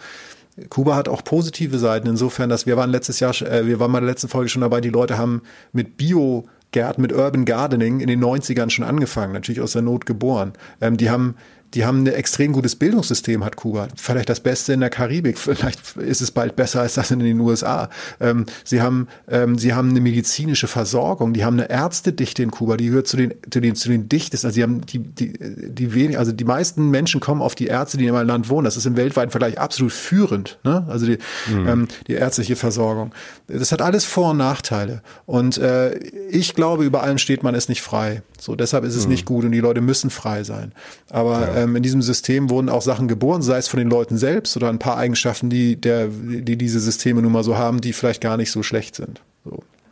Kuba hat auch positive Seiten insofern, dass wir waren letztes Jahr, äh, wir waren mal in der letzten Folge schon dabei, die Leute haben mit Biogärten, mit Urban Gardening in den 90ern schon angefangen, natürlich aus der Not geboren. Ähm, die haben die haben ein extrem gutes Bildungssystem, hat Kuba. Vielleicht das Beste in der Karibik. Vielleicht ist es bald besser als das in den USA. Ähm, sie haben, ähm, sie haben eine medizinische Versorgung. Die haben eine Ärztedichte in Kuba. Die gehört zu den, zu den, zu den dichtesten. Also sie haben die, die, die wenig, also die meisten Menschen kommen auf die Ärzte, die in einem Land wohnen. Das ist im weltweiten Vergleich absolut führend. Ne? Also die, ähm, die ärztliche Versorgung. Das hat alles Vor- und Nachteile. Und äh, ich glaube, über allem steht, man ist nicht frei. So, deshalb ist es nicht gut und die Leute müssen frei sein. Aber ähm, in diesem System wurden auch Sachen geboren, sei es von den Leuten selbst oder ein paar Eigenschaften, die, der, die diese Systeme nun mal so haben, die vielleicht gar nicht so schlecht sind.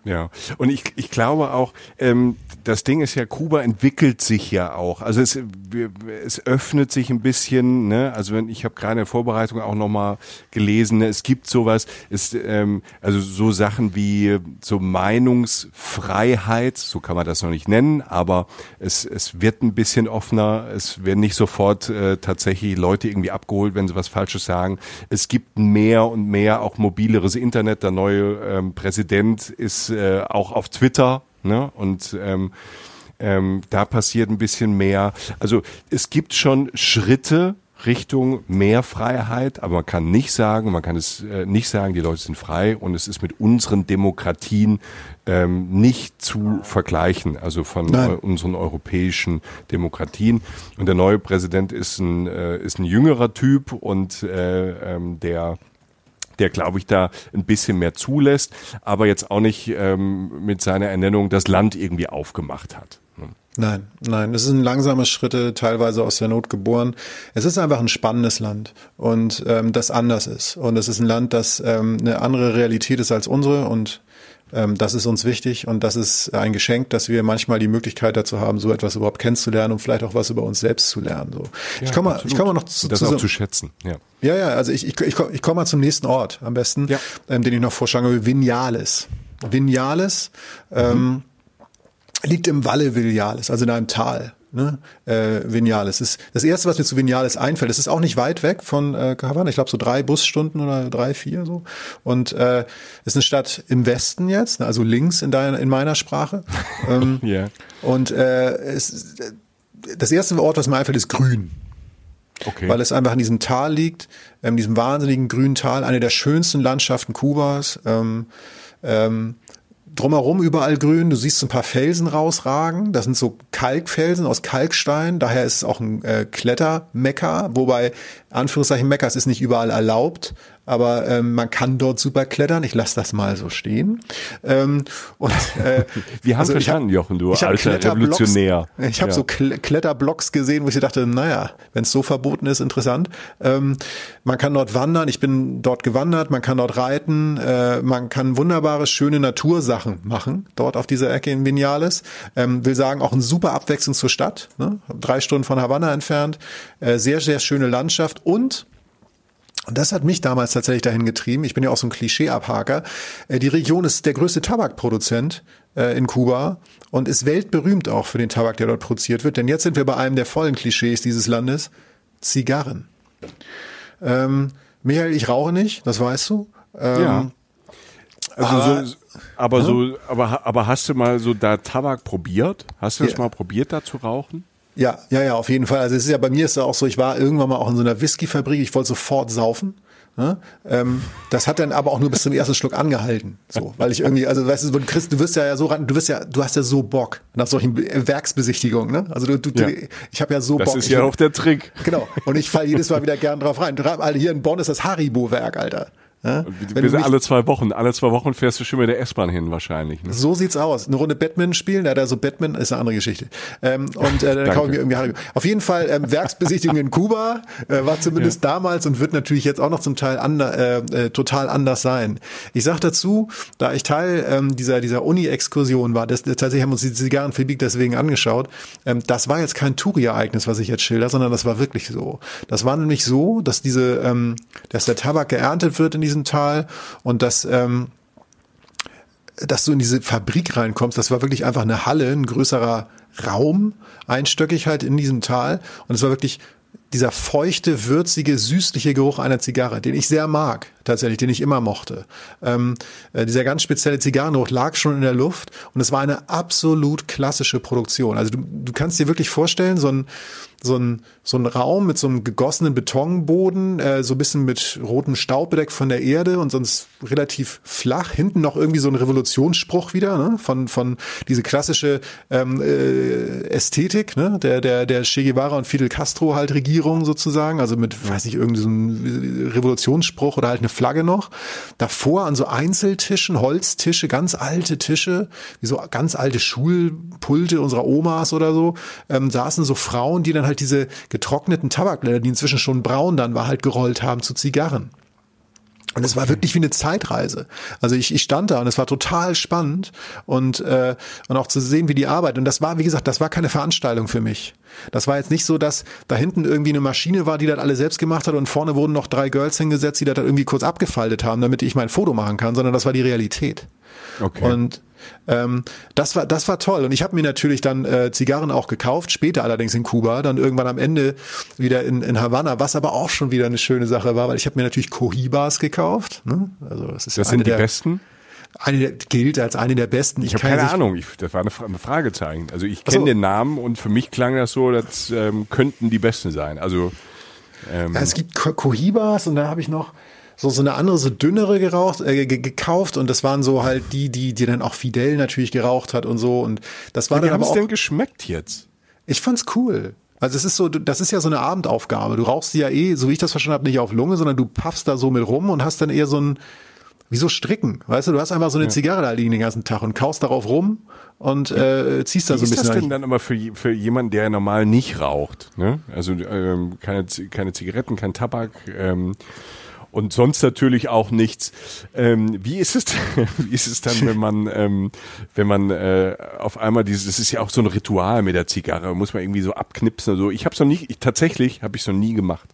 Ja, und ich, ich glaube auch, ähm, das Ding ist ja, Kuba entwickelt sich ja auch. Also es, es öffnet sich ein bisschen, ne? Also wenn ich habe gerade in der Vorbereitung auch nochmal gelesen, ne? es gibt sowas, es, ähm, also so Sachen wie so Meinungsfreiheit, so kann man das noch nicht nennen, aber es, es wird ein bisschen offener, es werden nicht sofort äh, tatsächlich Leute irgendwie abgeholt, wenn sie was Falsches sagen. Es gibt mehr und mehr auch mobileres Internet. Der neue ähm, Präsident ist äh, auch auf Twitter, ne? Und ähm, ähm, da passiert ein bisschen mehr. Also es gibt schon Schritte Richtung mehr Freiheit, aber man kann nicht sagen, man kann es äh, nicht sagen, die Leute sind frei und es ist mit unseren Demokratien ähm, nicht zu vergleichen, also von eu- unseren europäischen Demokratien. Und der neue Präsident ist ein, äh, ist ein jüngerer Typ und äh, ähm, der der, glaube ich, da ein bisschen mehr zulässt, aber jetzt auch nicht ähm, mit seiner Ernennung das Land irgendwie aufgemacht hat. ne? Nein, nein, es sind langsame Schritte, teilweise aus der Not geboren. Es ist einfach ein spannendes Land und ähm, das anders ist. Und es ist ein Land, das ähm, eine andere Realität ist als unsere und das ist uns wichtig und das ist ein Geschenk, dass wir manchmal die Möglichkeit dazu haben, so etwas überhaupt kennenzulernen und vielleicht auch was über uns selbst zu lernen. So. ich komme mal, ich komme noch zu, das zu auch zu schätzen. Ja. ja, ja, also ich, ich, ich, komm- ich komme mal zum nächsten Ort am besten, Ja. ähm, den ich noch vorschlagen will, Vinales. Vinales ähm, liegt im Valle Vinales, also in einem Tal. Ne? Äh, Vinales ist das erste, was mir zu Vinales einfällt. Es ist auch nicht weit weg von äh, Havanna. Ich glaube so drei Busstunden oder drei, vier so. Und äh, ist eine Stadt im Westen jetzt, ne? also links in deiner, in meiner Sprache. [laughs] ähm, Ja. Und äh, es, das erste Ort, was mir einfällt, ist Grün Okay. weil es einfach in diesem Tal liegt, in diesem wahnsinnigen grünen Tal, eine der schönsten Landschaften Kubas. Ähm, ähm, drumherum überall grün, du siehst so ein paar Felsen rausragen, das sind so Kalkfelsen aus Kalkstein, daher ist es auch ein äh, Klettermecker, wobei Anführungszeichen Mecker, es ist nicht überall erlaubt, aber ähm, man kann dort super klettern, ich lasse das mal so stehen. Ähm, und, äh, [laughs] Wir haben also verstanden, Jochen, du hab alter Revolutionär. Ich habe Ja. so Kle- Kletterblocks gesehen, wo ich dachte, naja, wenn es so verboten ist, interessant. Ähm, man kann dort wandern, ich bin dort gewandert, man kann dort reiten, äh, man kann wunderbare, schöne Natursachen machen, dort auf dieser Ecke in Vinales. Ähm, will sagen, auch eine super Abwechslung zur Stadt, ne? drei Stunden von Havanna entfernt, äh, sehr, sehr schöne Landschaft und und das hat mich damals tatsächlich dahin getrieben. Ich bin ja auch so ein Klischee-Abhaker. Äh, Die Region ist der größte Tabakproduzent äh, in Kuba und ist weltberühmt auch für den Tabak, der dort produziert wird. Denn jetzt sind wir bei einem der vollen Klischees dieses Landes. Zigarren. Ähm, Michael, ich rauche nicht, das weißt du. Ähm, Ja. Also aber- so, aber so, aber, aber hast du mal so da Tabak probiert? Hast du das Ja. mal probiert, da zu rauchen? Ja, ja, ja, auf jeden Fall. Also es ist ja bei mir ist ja auch so, ich war irgendwann mal auch in so einer Whiskyfabrik, ich wollte sofort saufen. Ne? Ähm, das hat dann aber auch nur bis zum ersten Schluck angehalten. So, weil ich irgendwie, also weißt du, du kriegst, du wirst ja, ja so ran, du wirst ja, du hast ja so Bock nach solchen Be- Werksbesichtigungen, ne? Also du, du, Ja. du ich habe ja so Das Bock. ist ich ja will- auch der Trick. Genau. Und ich falle jedes Mal wieder gern drauf rein. Alter, hier in Bonn ist das Haribo-Werk, Alter. Ja? Wir Wenn sind alle zwei Wochen. Alle zwei Wochen fährst du schon mit der S-Bahn hin wahrscheinlich. Ne? So sieht's aus. Eine Runde Batman spielen, ja, da so Batman ist eine andere Geschichte. Ähm, und äh, dann kaufe ich mir irgendwie Haribo. Auf jeden Fall ähm, Werksbesichtigung in Kuba äh, war zumindest damals und wird natürlich jetzt auch noch zum Teil ander, äh, äh, total anders sein. Ich sag dazu, da ich Teil ähm, dieser dieser Uni-Exkursion war, das, das, tatsächlich haben wir uns die Zigarrenfabrik deswegen angeschaut. Ähm, das war jetzt kein Touri-Ereignis, was ich jetzt schilder, sondern das war wirklich so. Das war nämlich so, dass diese, ähm, dass der Tabak geerntet wird in diesem Tal und dass ähm, dass du in diese Fabrik reinkommst, das war wirklich einfach eine Halle, ein größerer Raum, einstöckig halt in diesem Tal. Und es war wirklich dieser feuchte, würzige, süßliche Geruch einer Zigarre, den ich sehr mag, tatsächlich, den ich immer mochte. Ähm, äh, dieser ganz spezielle Zigarrengeruch lag schon in der Luft und es war eine absolut klassische Produktion. Also du, du kannst dir wirklich vorstellen, so ein, so ein, so ein Raum mit so einem gegossenen Betonboden, äh, so ein bisschen mit rotem Staub bedeckt von der Erde und sonst relativ flach. Hinten noch irgendwie so ein Revolutionsspruch wieder, ne? Von, von diese klassische ähm, äh, Ästhetik, ne? Der, der, der Che Guevara und Fidel Castro halt Regierung sozusagen, also mit, weiß nicht, ein Revolutionsspruch oder halt eine Flagge noch. Davor an so Einzeltischen, Holztische, ganz alte Tische, wie so ganz alte Schulpulte unserer Omas oder so, ähm, saßen so Frauen, die dann halt diese getrockneten Tabakblätter, die inzwischen schon braun dann war, halt gerollt haben zu Zigarren. Und es war wirklich wie eine Zeitreise. Also ich, ich stand da und es war total spannend und, äh, und auch zu sehen, wie die arbeiten. Und das war, wie gesagt, das war keine Veranstaltung für mich. Das war jetzt nicht so, dass da hinten irgendwie eine Maschine war, die das alle selbst gemacht hat und vorne wurden noch drei Girls hingesetzt, die das dann irgendwie kurz abgefaltet haben, damit ich mein Foto machen kann, sondern das war die Realität. Okay. Und ähm, das war das war toll und ich habe mir natürlich dann äh, Zigarren auch gekauft, später allerdings in Kuba, dann irgendwann am Ende wieder in, in Havanna, was aber auch schon wieder eine schöne Sache war, weil ich habe mir natürlich Cohibas gekauft. Ne? Also das ist das eine sind die der, besten? Eine gilt als eine der besten. Ich habe kann keine Ahnung. Ich, das war eine, Fra- eine Fragezeichen. Also ich Ach so. kenne den Namen und für mich klang das so, das ähm, könnten die besten sein. Also ähm, Ja, es gibt Co- Cohibas und da habe ich noch so, so eine andere, so dünnere geraucht, äh, ge- gekauft und das waren so halt die, die, die dann auch Fidel natürlich geraucht hat und so und das war wie dann aber es auch, denn geschmeckt jetzt? ich fand's cool. Also es ist so, das ist ja so eine Abendaufgabe. Du rauchst sie ja eh, so wie ich das verstanden habe, nicht auf Lunge, sondern du puffst da so mit rum und hast dann eher so ein, wie so Stricken. Weißt du, du hast einfach so eine Zigarre da liegen den ganzen Tag und kaust darauf rum und äh, ziehst da Wie so ein ist bisschen. das denn dann aber für, für jemanden, der normal nicht raucht? Ne? Also ähm, keine, keine Zigaretten, kein Tabak ähm, und sonst natürlich auch nichts. Ähm, wie ist es? [laughs] Wie ist es dann, wenn man ähm, wenn man äh, auf einmal dieses? Das ist ja auch so ein Ritual mit der Zigarre. Muss man irgendwie so abknipsen. oder So. Ich habe es noch nie. Ich, tatsächlich habe ich es noch nie gemacht.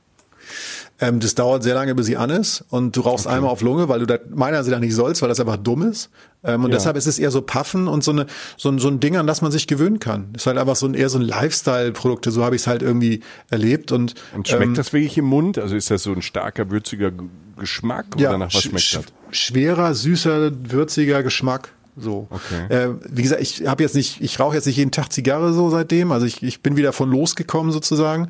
Ähm, das dauert sehr lange, bis sie an ist und du rauchst einmal auf Lunge, weil du da meiner Ansicht nach nicht sollst, weil das einfach dumm ist. Ähm, und Ja. deshalb ist es eher so Puffen und so, eine, so, ein, so ein Ding, an das man sich gewöhnen kann. ist halt einfach so ein, eher so ein Lifestyle-Produkte, so habe ich es halt irgendwie erlebt. Und, Und schmeckt ähm, das wirklich im Mund? Also ist das so ein starker würziger Geschmack oder nach was sch- schmeckt sch- das? Schwerer, süßer, würziger Geschmack. So. Okay. Äh, wie gesagt, ich habe jetzt nicht, ich rauche jetzt nicht jeden Tag Zigarre so seitdem. Also ich, ich bin wieder von losgekommen sozusagen.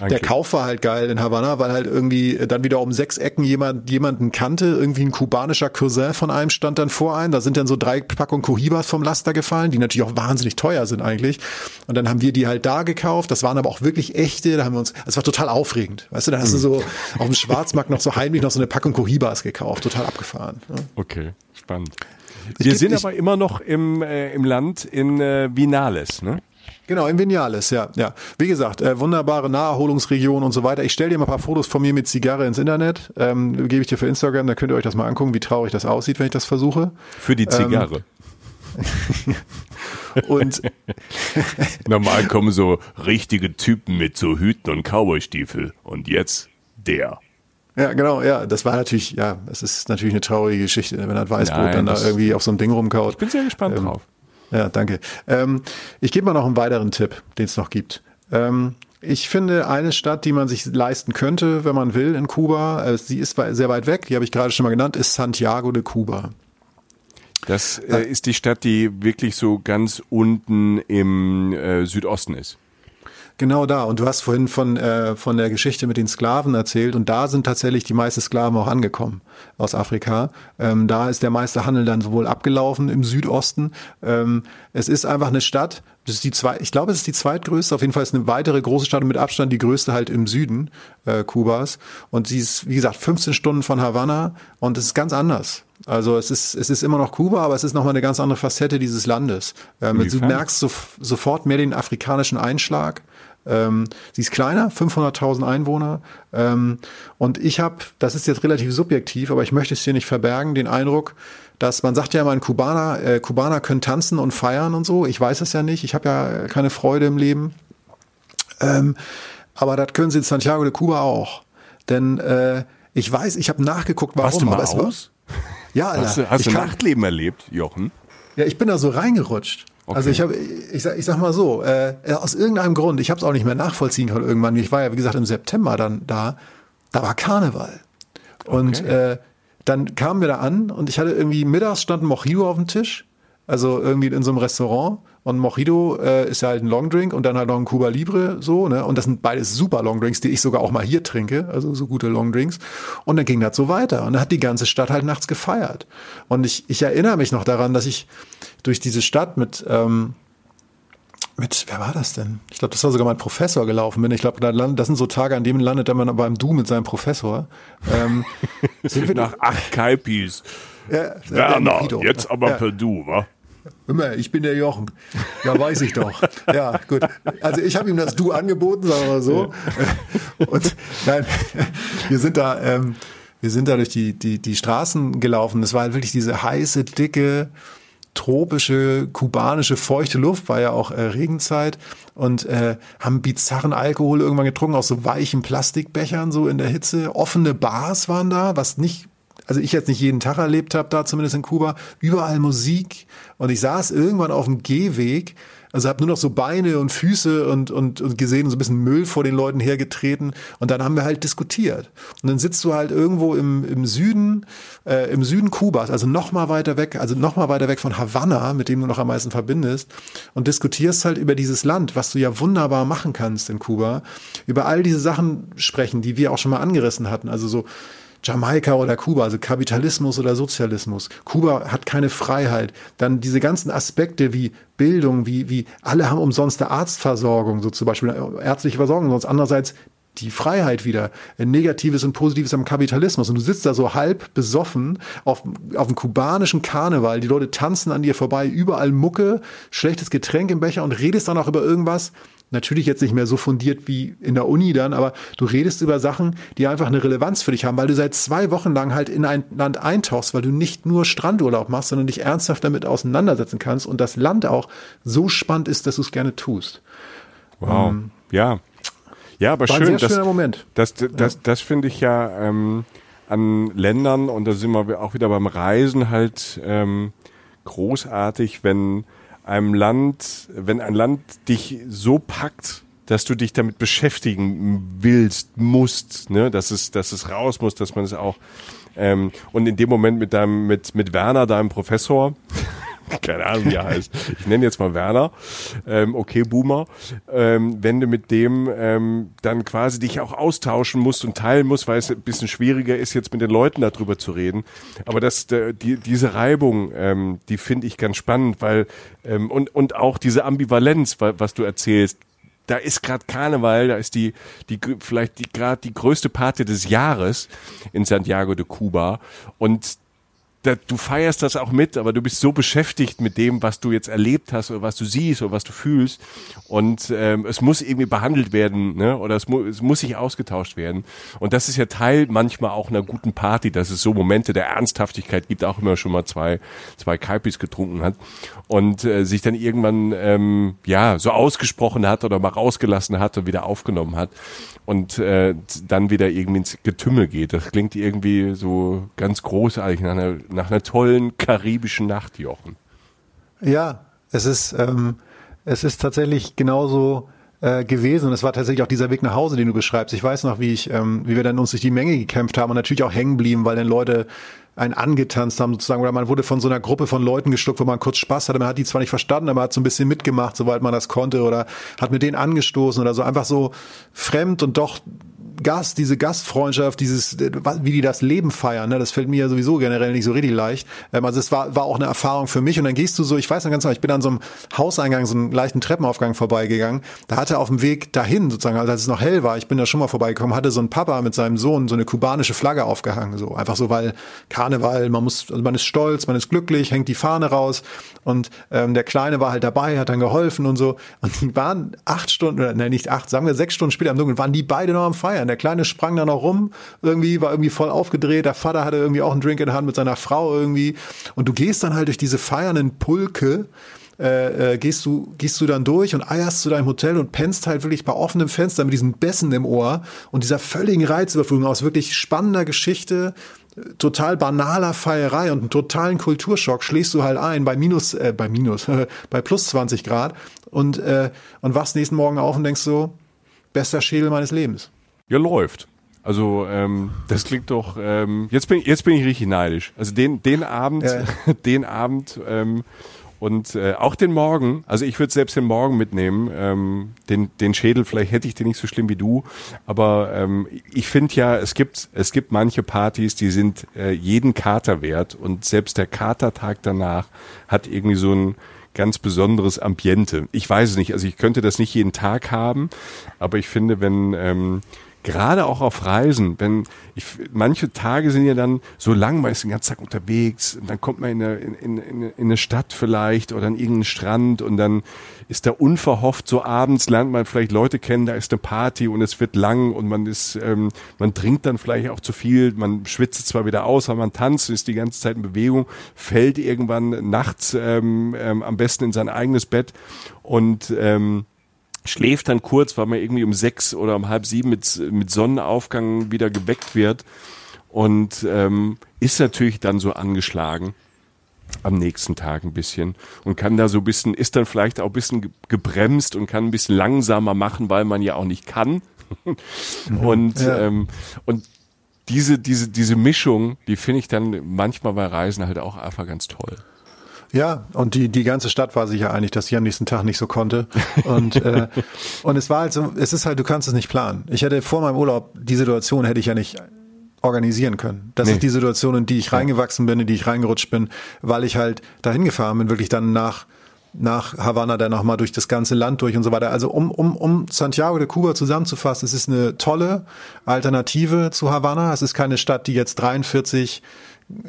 Der Okay. Kauf war halt geil in Havanna, weil halt irgendwie dann wieder um sechs Ecken jemand jemanden kannte. Irgendwie ein kubanischer Cousin von einem stand dann vor einem. Da sind dann so drei Packungen Cohibas vom Laster gefallen, die natürlich auch wahnsinnig teuer sind eigentlich. Und dann haben wir die halt da gekauft. Das waren aber auch wirklich echte. Da haben wir uns, es war total aufregend. Weißt du, da hast du so auf dem Schwarzmarkt noch so heimlich noch so eine Packung Cohibas gekauft. Total abgefahren. ne? Okay, spannend. Wir gibt- sind aber immer noch im, äh, im Land in äh, Vinales, ne? Genau, in Vinales, ja, ja. Wie gesagt, äh, wunderbare Naherholungsregion und so weiter. Ich stelle dir mal ein paar Fotos von mir mit Zigarre ins Internet. Ähm, Gebe ich dir für Instagram, da könnt ihr euch das mal angucken, wie traurig das aussieht, wenn ich das versuche. Für die Zigarre. [laughs] Und [laughs] Normal kommen so richtige Typen mit so Hüten und Cowboystiefel. Und jetzt der. Ja, genau, ja, das war natürlich, ja, es ist natürlich eine traurige Geschichte, wenn das Weißbrot Nein, dann da das- irgendwie auf so einem Ding rumkaut. Bin sehr gespannt Ähm, drauf. Ja, danke. Ähm, ich gebe mal noch einen weiteren Tipp, den es noch gibt. Ähm, ich finde eine Stadt, die man sich leisten könnte, wenn man will, in Kuba, äh, sie ist sehr weit weg, die habe ich gerade schon mal genannt, ist Santiago de Cuba. Das äh, ist die Stadt, die wirklich so ganz unten im äh, Südosten ist. Genau da. Und du hast vorhin von, äh, von der Geschichte mit den Sklaven erzählt. Und da sind tatsächlich die meisten Sklaven auch angekommen aus Afrika. Ähm, da ist der meiste Handel dann sowohl abgelaufen im Südosten. Ähm, es ist einfach eine Stadt. Das ist die zwei, ich glaube, es ist die zweitgrößte. Auf jeden Fall ist eine weitere große Stadt und mit Abstand die größte halt im Süden äh, Kubas. Und sie ist, wie gesagt, 15 Stunden von Havanna und es ist ganz anders. Also es ist, es ist immer noch Kuba, aber es ist nochmal eine ganz andere Facette dieses Landes. Ähm, du merkst so, sofort mehr den afrikanischen Einschlag. Ähm, sie ist kleiner, 500.000 Einwohner. Ähm, und ich habe, das ist jetzt relativ subjektiv, aber ich möchte es hier nicht verbergen, den Eindruck, dass man sagt ja immer, ein Kubaner, äh, Kubaner können tanzen und feiern und so. Ich weiß es ja nicht. Ich habe ja keine Freude im Leben. Ähm, aber das können sie in Santiago de Cuba auch. Denn äh, ich weiß, ich habe nachgeguckt, warum. Warst du mal aber es war- aus? Ja, Alter. Hast du, hast ich du Nachtleben erlebt, Jochen? ja, ich bin da so reingerutscht. Okay. Also ich habe, ich sag, ich sag mal so, äh, aus irgendeinem Grund, ich habe es auch nicht mehr nachvollziehen können irgendwann. Ich war ja wie gesagt im September dann da, da war Karneval und Okay. äh, dann kamen wir da an und ich hatte irgendwie mittags stand ein Mojito auf dem Tisch, also irgendwie in so einem Restaurant und Mojito äh, ist ja halt ein Longdrink und dann halt noch ein Cuba Libre so, ne? Und das sind beides super Longdrinks, die ich sogar auch mal hier trinke, also so gute Longdrinks. Und dann ging das so weiter und dann hat die ganze Stadt halt nachts gefeiert. Und ich, ich erinnere mich noch daran, dass ich durch diese Stadt mit ähm, mit, wer war das denn? Ich glaube, das war sogar mein Professor gelaufen bin. Ich glaube, da das sind so Tage, an denen landet dann man beim Du mit seinem Professor. Ähm, [laughs] sind wir Nach acht Kaipis. ja, Werner, Mojito. jetzt aber Ja. per Du, wa? Immer, ich bin der Jochen. Ja, weiß ich doch. Ja, gut. Also ich habe ihm das Du angeboten, sagen wir mal so. Und nein, wir sind da, ähm, wir sind da durch die, die, die Straßen gelaufen. Es war halt wirklich diese heiße, dicke, tropische, kubanische, feuchte Luft, war ja auch äh, Regenzeit. Und äh, haben bizarren Alkohol irgendwann getrunken aus so weichen Plastikbechern, so in der Hitze. Offene Bars waren da, was nicht also ich jetzt nicht jeden Tag erlebt habe, da zumindest in Kuba, überall Musik. Und ich saß irgendwann auf dem Gehweg, also habe nur noch so Beine und Füße und, und, und gesehen, so ein bisschen Müll vor den Leuten hergetreten und dann haben wir halt diskutiert. Und dann sitzt du halt irgendwo im, im Süden, äh, im Süden Kubas, also noch mal weiter weg, also noch mal weiter weg von Havanna, mit dem du noch am meisten verbindest und diskutierst halt über dieses Land, was du ja wunderbar machen kannst in Kuba, über all diese Sachen sprechen, die wir auch schon mal angerissen hatten, also so Jamaika oder Kuba, also Kapitalismus oder Sozialismus. Kuba hat keine Freiheit. Dann diese ganzen Aspekte wie Bildung, wie, wie alle haben umsonst eine Arztversorgung, so zum Beispiel ärztliche Versorgung, sonst andererseits die Freiheit wieder, Negatives und Positives am Kapitalismus. Und du sitzt da so halb besoffen auf, auf dem kubanischen Karneval, die Leute tanzen an dir vorbei, überall Mucke, schlechtes Getränk im Becher und redest dann auch über irgendwas, natürlich jetzt nicht mehr so fundiert wie in der Uni dann, aber du redest über Sachen, die einfach eine Relevanz für dich haben, weil du seit zwei Wochen lang halt in ein Land eintauchst, weil du nicht nur Strandurlaub machst, sondern dich ernsthaft damit auseinandersetzen kannst und das Land auch so spannend ist, dass du es gerne tust. Wow. Ähm, ja. Ja, aber schön. Schöner Moment. Das, das, das, das finde ich ja ähm, an Ländern, und da sind wir auch wieder beim Reisen halt ähm, großartig, wenn einem Land, wenn ein Land dich so packt, dass du dich damit beschäftigen willst, musst, ne, dass es, dass es raus muss, dass man es auch ähm, und in dem Moment mit deinem, mit, mit Werner, deinem Professor, [laughs] keine Ahnung, wie er heißt. Ich nenne jetzt mal Werner. Ähm, okay, Boomer. Ähm, wenn du mit dem ähm, dann quasi dich auch austauschen musst und teilen musst, weil es ein bisschen schwieriger ist, jetzt mit den Leuten darüber zu reden. Aber das, die, diese Reibung, ähm, die finde ich ganz spannend, weil ähm, und, und auch diese Ambivalenz, was du erzählst, da ist gerade Karneval, da ist die, die vielleicht die gerade die größte Party des Jahres in Santiago de Cuba und da, du feierst das auch mit, aber du bist so beschäftigt mit dem, was du jetzt erlebt hast oder was du siehst oder was du fühlst. Und ähm, es muss irgendwie behandelt werden, ne? Oder es, mu es muss sich ausgetauscht werden. Und das ist ja Teil manchmal auch einer guten Party, dass es so Momente der Ernsthaftigkeit gibt, auch immer schon mal zwei, zwei Kaipis getrunken hat und äh, sich dann irgendwann ähm, ja so ausgesprochen hat oder mal rausgelassen hat und wieder aufgenommen hat und äh, dann wieder irgendwie ins Getümmel geht. Das klingt irgendwie so ganz großartig nach einer, nach einer tollen karibischen Nacht, Jochen. Ja, es ist, ähm, es ist tatsächlich genauso äh, gewesen und es war tatsächlich auch dieser Weg nach Hause, den du beschreibst. Ich weiß noch, wie ich, ähm, wie wir dann uns durch die Menge gekämpft haben und natürlich auch hängen blieben, weil dann Leute einen angetanzt haben sozusagen oder man wurde von so einer Gruppe von Leuten geschluckt, wo man kurz Spaß hatte. Man hat die zwar nicht verstanden, aber hat so ein bisschen mitgemacht, soweit man das konnte oder hat mit denen angestoßen oder so einfach so fremd und doch Gast, diese Gastfreundschaft, dieses, wie die das Leben feiern, ne, das fällt mir ja sowieso generell nicht so richtig leicht. Ähm, also es war, war auch eine Erfahrung für mich. Und dann gehst du so, ich weiß noch ganz genau, ich bin an so einem Hauseingang, so einen leichten Treppenaufgang vorbeigegangen. Da hatte auf dem Weg dahin, sozusagen, also als es noch hell war, ich bin da schon mal vorbeigekommen, hatte so ein Papa mit seinem Sohn so eine kubanische Flagge aufgehangen. So einfach so, weil Karneval, man muss, also man ist stolz, man ist glücklich, hängt die Fahne raus. Und ähm, der Kleine war halt dabei, hat dann geholfen und so. Und die waren acht Stunden, oder nein, nicht acht, sagen wir sechs Stunden später am Dunkeln, waren die beide noch am Feiern. Der Kleine sprang da noch rum, irgendwie, war irgendwie voll aufgedreht. Der Vater hatte irgendwie auch einen Drink in der Hand mit seiner Frau irgendwie. Und du gehst dann halt durch diese feiernden Pulke, äh, äh, gehst du gehst du dann durch und eierst zu deinem Hotel und pennst halt wirklich bei offenem Fenster mit diesen Bässen im Ohr und dieser völligen Reizüberflutung aus wirklich spannender Geschichte total banaler Feierei und einen totalen Kulturschock schlägst du halt ein bei minus, äh, bei minus, [laughs] bei plus 20 Grad und, äh, und wachst nächsten Morgen auf und denkst so, bester Schädel meines Lebens. Ja, läuft. Also ähm, das klingt doch. Ähm, jetzt bin jetzt bin ich richtig neidisch. Also den den Abend, ja. [laughs] den Abend ähm, und äh, auch den Morgen, also ich würde selbst den Morgen mitnehmen. Ähm, den, den Schädel, vielleicht hätte ich den nicht so schlimm wie du, aber ähm, ich finde ja, es gibt, es gibt manche Partys, die sind äh, jeden Kater wert und selbst der Katertag danach hat irgendwie so ein ganz besonderes Ambiente. Ich weiß es nicht, also ich könnte das nicht jeden Tag haben, aber ich finde, wenn ähm, gerade auch auf Reisen, wenn ich, manche Tage sind ja dann so lang, man ist den ganzen Tag unterwegs, und dann kommt man in eine, in, in, in eine Stadt vielleicht oder an irgendeinen Strand und dann ist da unverhofft so abends lernt man vielleicht Leute kennen, da ist eine Party und es wird lang und man ist, ähm, man trinkt dann vielleicht auch zu viel, man schwitzt zwar wieder aus, aber man tanzt, ist die ganze Zeit in Bewegung, fällt irgendwann nachts ähm, ähm, am besten in sein eigenes Bett und ähm, schläft dann kurz, weil man irgendwie um sechs oder um halb sieben mit, mit Sonnenaufgang wieder geweckt wird und ähm, ist natürlich dann so angeschlagen am nächsten Tag ein bisschen und kann da so ein bisschen, ist dann vielleicht auch ein bisschen gebremst und kann ein bisschen langsamer machen, weil man ja auch nicht kann. [laughs] und, ja. ähm, und diese, diese, diese Mischung, die finde ich dann manchmal bei Reisen halt auch einfach ganz toll. Ja, und die, die ganze Stadt war sich ja einig, dass sie am nächsten Tag nicht so konnte. Und, äh, [laughs] und es war halt so, es ist halt, du kannst es nicht planen. Ich hätte vor meinem Urlaub, die Situation hätte ich ja nicht organisieren können. Das nee. ist die Situation, in die ich reingewachsen bin, in die ich reingerutscht bin, weil ich halt dahin gefahren bin, wirklich dann nach nach Havanna, dann nochmal durch das ganze Land durch und so weiter. Also um, um, um Santiago de Cuba zusammenzufassen, es ist eine tolle Alternative zu Havanna. Es ist keine Stadt, die jetzt 43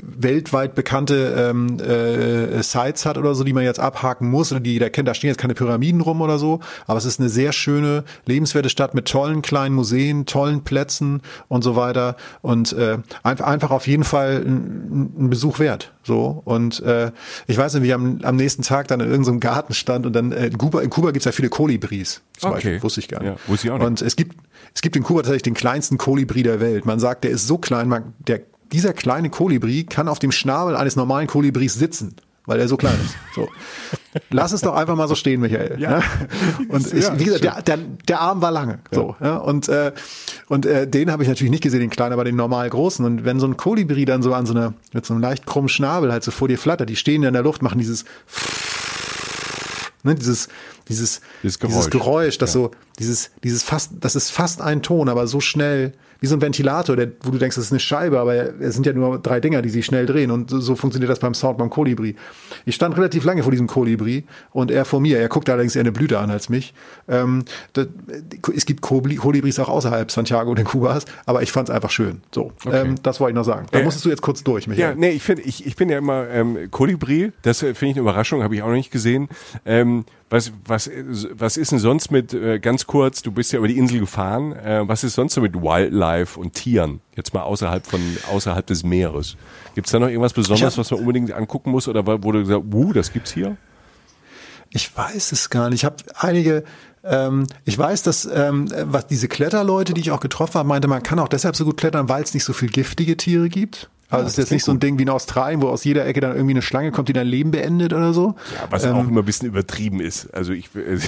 weltweit bekannte ähm, äh, Sites hat oder so, die man jetzt abhaken muss oder die jeder kennt. Da stehen jetzt keine Pyramiden rum oder so, aber es ist eine sehr schöne, lebenswerte Stadt mit tollen kleinen Museen, tollen Plätzen und so weiter und äh, einfach, einfach auf jeden Fall ein, Besuch wert. So und äh, ich weiß nicht, wie am, am nächsten Tag dann in irgendeinem Garten stand und dann äh, in Kuba, in Kuba gibt's ja viele Kolibris. Zum Okay. Beispiel, wusste ich gar nicht. Ja, wusste ich auch nicht. Und es gibt es gibt in Kuba tatsächlich den kleinsten Kolibri der Welt. Man sagt, der ist so klein, man, der dieser kleine Kolibri kann auf dem Schnabel eines normalen Kolibris sitzen, weil er so klein ist. So. Lass es doch einfach mal so stehen, Michael. Ja. ne? Und ich, Ja, wie gesagt, der, der, der Arm war lange. So, ja? Und, äh, und äh, den habe ich natürlich nicht gesehen, den kleinen, aber den normal großen. Und wenn so ein Kolibri dann so an so einer, mit so einem leicht krummen Schnabel halt so vor dir flattert, die stehen ja in der Luft, machen dieses ne, dieses, dieses, Dieses dieses Geräusch. Geräusch, das so, dieses, dieses fast, das ist fast ein Ton, aber so schnell, wie so ein Ventilator, der, wo du denkst, das ist eine Scheibe, aber es sind ja nur drei Dinger, die sich schnell drehen und so, funktioniert das beim Sound beim Kolibri. Ich stand relativ lange vor diesem Kolibri und er vor mir, er guckt allerdings eher eine Blüte an als mich. Ähm, das, es gibt Kolibri- Kolibris auch außerhalb Santiago de Cubas, aber ich fand es einfach schön. So, ähm, das wollte ich noch sagen. Da Äh, musstest du jetzt kurz durch, Michael. Ja, nee, ich finde, ich, ich bin ja immer ähm, Kolibri, das äh, finde ich eine Überraschung, habe ich auch noch nicht gesehen. Ähm, was, was, was ist denn sonst mit, äh, ganz kurz, du bist ja über die Insel gefahren, äh, was ist sonst so mit Wildlife und Tieren? Jetzt mal außerhalb von, außerhalb des Meeres. Gibt's da noch irgendwas Besonderes, was man unbedingt angucken muss oder wurde gesagt, uh, das gibt's hier? Ich weiß es gar nicht. Ich habe einige, ähm, ich weiß, dass ähm, was diese Kletterleute, die ich auch getroffen habe, meinte, man kann auch deshalb so gut klettern, weil es nicht so viel giftige Tiere gibt. Also es ist jetzt nicht so ein Ding wie in Australien, wo aus jeder Ecke dann irgendwie eine Schlange kommt, die dein Leben beendet oder so. Ja, was auch immer ein bisschen übertrieben ist. Also ich, äh,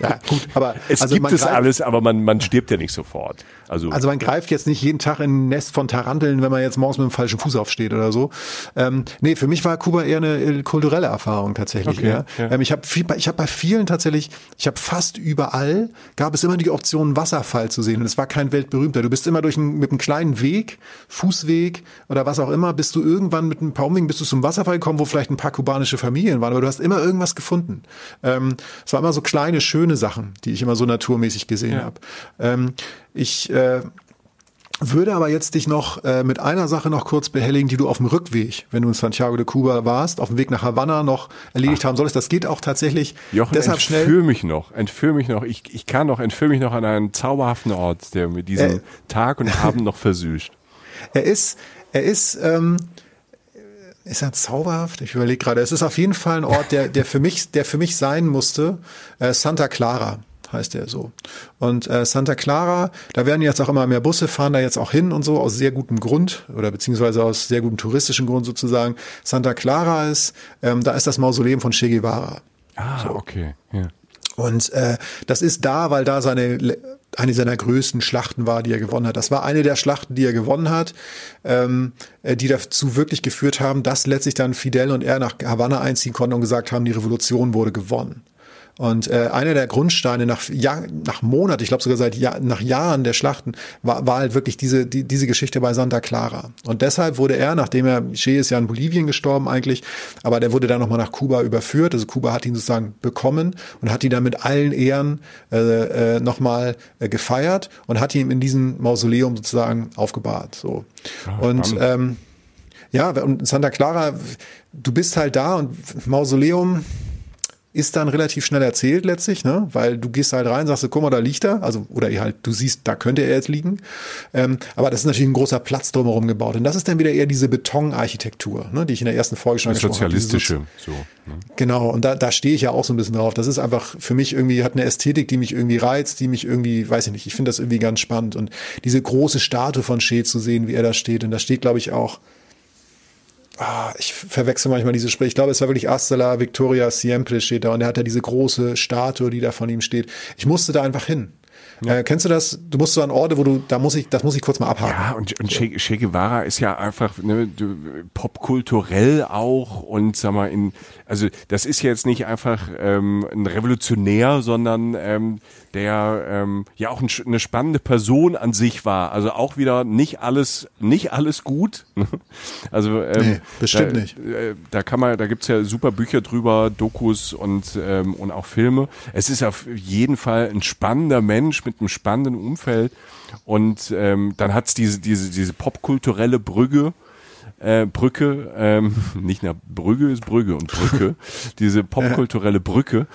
Ja, gut, aber [laughs] es also gibt es alles, aber man, man stirbt ja nicht sofort. Also, Also man greift jetzt nicht jeden Tag in ein Nest von Taranteln, wenn man jetzt morgens mit dem falschen Fuß aufsteht oder so. Ähm, nee, für mich war Kuba eher eine äh, kulturelle Erfahrung tatsächlich. Okay, ja. ja. Ähm, ich habe ich habe bei vielen tatsächlich, ich habe fast überall gab es immer die Option Wasserfall zu sehen und es war kein weltberühmter. Du bist immer durch einen, mit einem kleinen Weg, Fußweg oder was auch immer, bist du irgendwann mit ein paar Umwegen bist du zum Wasserfall gekommen, wo vielleicht ein paar kubanische Familien waren, aber du hast immer irgendwas gefunden. Ähm, es waren immer so kleine schöne Sachen, die ich immer so naturmäßig gesehen Ja. habe. Ähm, ich äh, würde aber jetzt dich noch äh, mit einer Sache noch kurz behelligen, die du auf dem Rückweg, wenn du in Santiago de Cuba warst, auf dem Weg nach Havanna noch erledigt haben solltest. Das geht auch tatsächlich Jochen, deshalb entführ schnell. mich noch, entführ mich noch. Ich, ich kann noch, entführ mich noch an einen zauberhaften Ort, der mir diesen Äh. Tag und Abend noch versüßt. [laughs] Er ist, er ist, ähm, ist er zauberhaft? Ich überlege gerade. Es ist auf jeden Fall ein Ort, der, der für mich, der für mich sein musste. Äh, Santa Clara heißt er so. Und äh, Santa Clara, da werden jetzt auch immer mehr Busse fahren da jetzt auch hin und so aus sehr gutem Grund oder beziehungsweise aus sehr gutem touristischen Grund sozusagen. Santa Clara ist, ähm, da ist das Mausoleum von Che Guevara. Ah, okay. Ja. Und äh, das ist da, weil da seine eine seiner größten Schlachten war, die er gewonnen hat. Das war eine der Schlachten, die er gewonnen hat, ähm, äh, die dazu wirklich geführt haben, dass letztlich dann Fidel und er nach Havanna einziehen konnten und gesagt haben, die Revolution wurde gewonnen. Und äh, einer der Grundsteine nach, Jahr, nach Monaten, ich glaube sogar seit Jahr, nach Jahren der Schlachten, war, war halt wirklich diese, die, diese Geschichte bei Santa Clara. Und deshalb wurde er, nachdem er, Che ist ja in Bolivien gestorben eigentlich, aber der wurde dann nochmal nach Kuba überführt. Also Kuba hat ihn sozusagen bekommen und hat ihn dann mit allen Ehren äh, äh, nochmal äh, gefeiert und hat ihn in diesem Mausoleum sozusagen aufgebahrt. So. und spannend. ähm, ja, und Santa Clara, du bist halt da und Mausoleum ist dann relativ schnell erzählt letztlich, ne? weil du gehst halt rein, sagst du, guck mal, da liegt er, also oder halt, du siehst, da könnte er jetzt liegen, ähm, aber das ist natürlich ein großer Platz drumherum gebaut und das ist dann wieder eher diese Betonarchitektur, ne? die ich in der ersten Folge schon angesprochen habe. Sozialistische. So, ne? Genau, und da, da stehe ich ja auch so ein bisschen drauf. Das ist einfach für mich irgendwie, hat eine Ästhetik, die mich irgendwie reizt, die mich irgendwie, weiß ich nicht, ich finde das irgendwie ganz spannend. Und diese große Statue von Shea zu sehen, wie er da steht, und da steht, glaube ich, auch, ah, ich verwechsel manchmal diese Sprüche, ich glaube, es war wirklich Astella Victoria Siempre steht da, und er hat ja diese große Statue, die da von ihm steht. Ich musste da einfach hin. Äh, kennst du das? Du musst so an Orte, wo du, da muss ich, das muss ich kurz mal abhaken. Ja, und, und che, che Guevara ist ja einfach ne, popkulturell auch und sag mal, in, also das ist jetzt nicht einfach ähm, ein Revolutionär, sondern ähm, der ähm, ja auch ein, eine spannende Person an sich war. Also auch wieder nicht alles, nicht alles gut. [laughs] also ähm, nee, bestimmt da, nicht. Äh, da kann man, da gibt's ja super Bücher drüber, Dokus und ähm, und auch Filme. Es ist auf jeden Fall ein spannender Mensch mit einem spannenden Umfeld. Und ähm, dann hat's diese, diese, diese popkulturelle Brügge, äh, Brücke, ähm, [laughs] nicht nach Brügge ist Brügge und Brücke, [laughs] diese popkulturelle Brücke.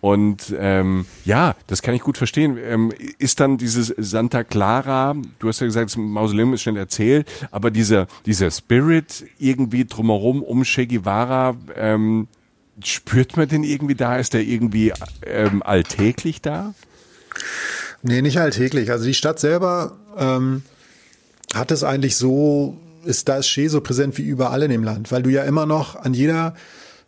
Und ähm, ja, das kann ich gut verstehen. Ähm, ist dann dieses Santa Clara, du hast ja gesagt, das Mausoleum ist schnell erzählt, aber dieser, dieser Spirit irgendwie drumherum um Che Guevara, ähm, spürt man den irgendwie da? Ist der irgendwie ähm, alltäglich da? Nee, nicht alltäglich. Also die Stadt selber ähm, hat es eigentlich so, ist da ist Che so präsent wie überall in dem Land, weil du ja immer noch an jeder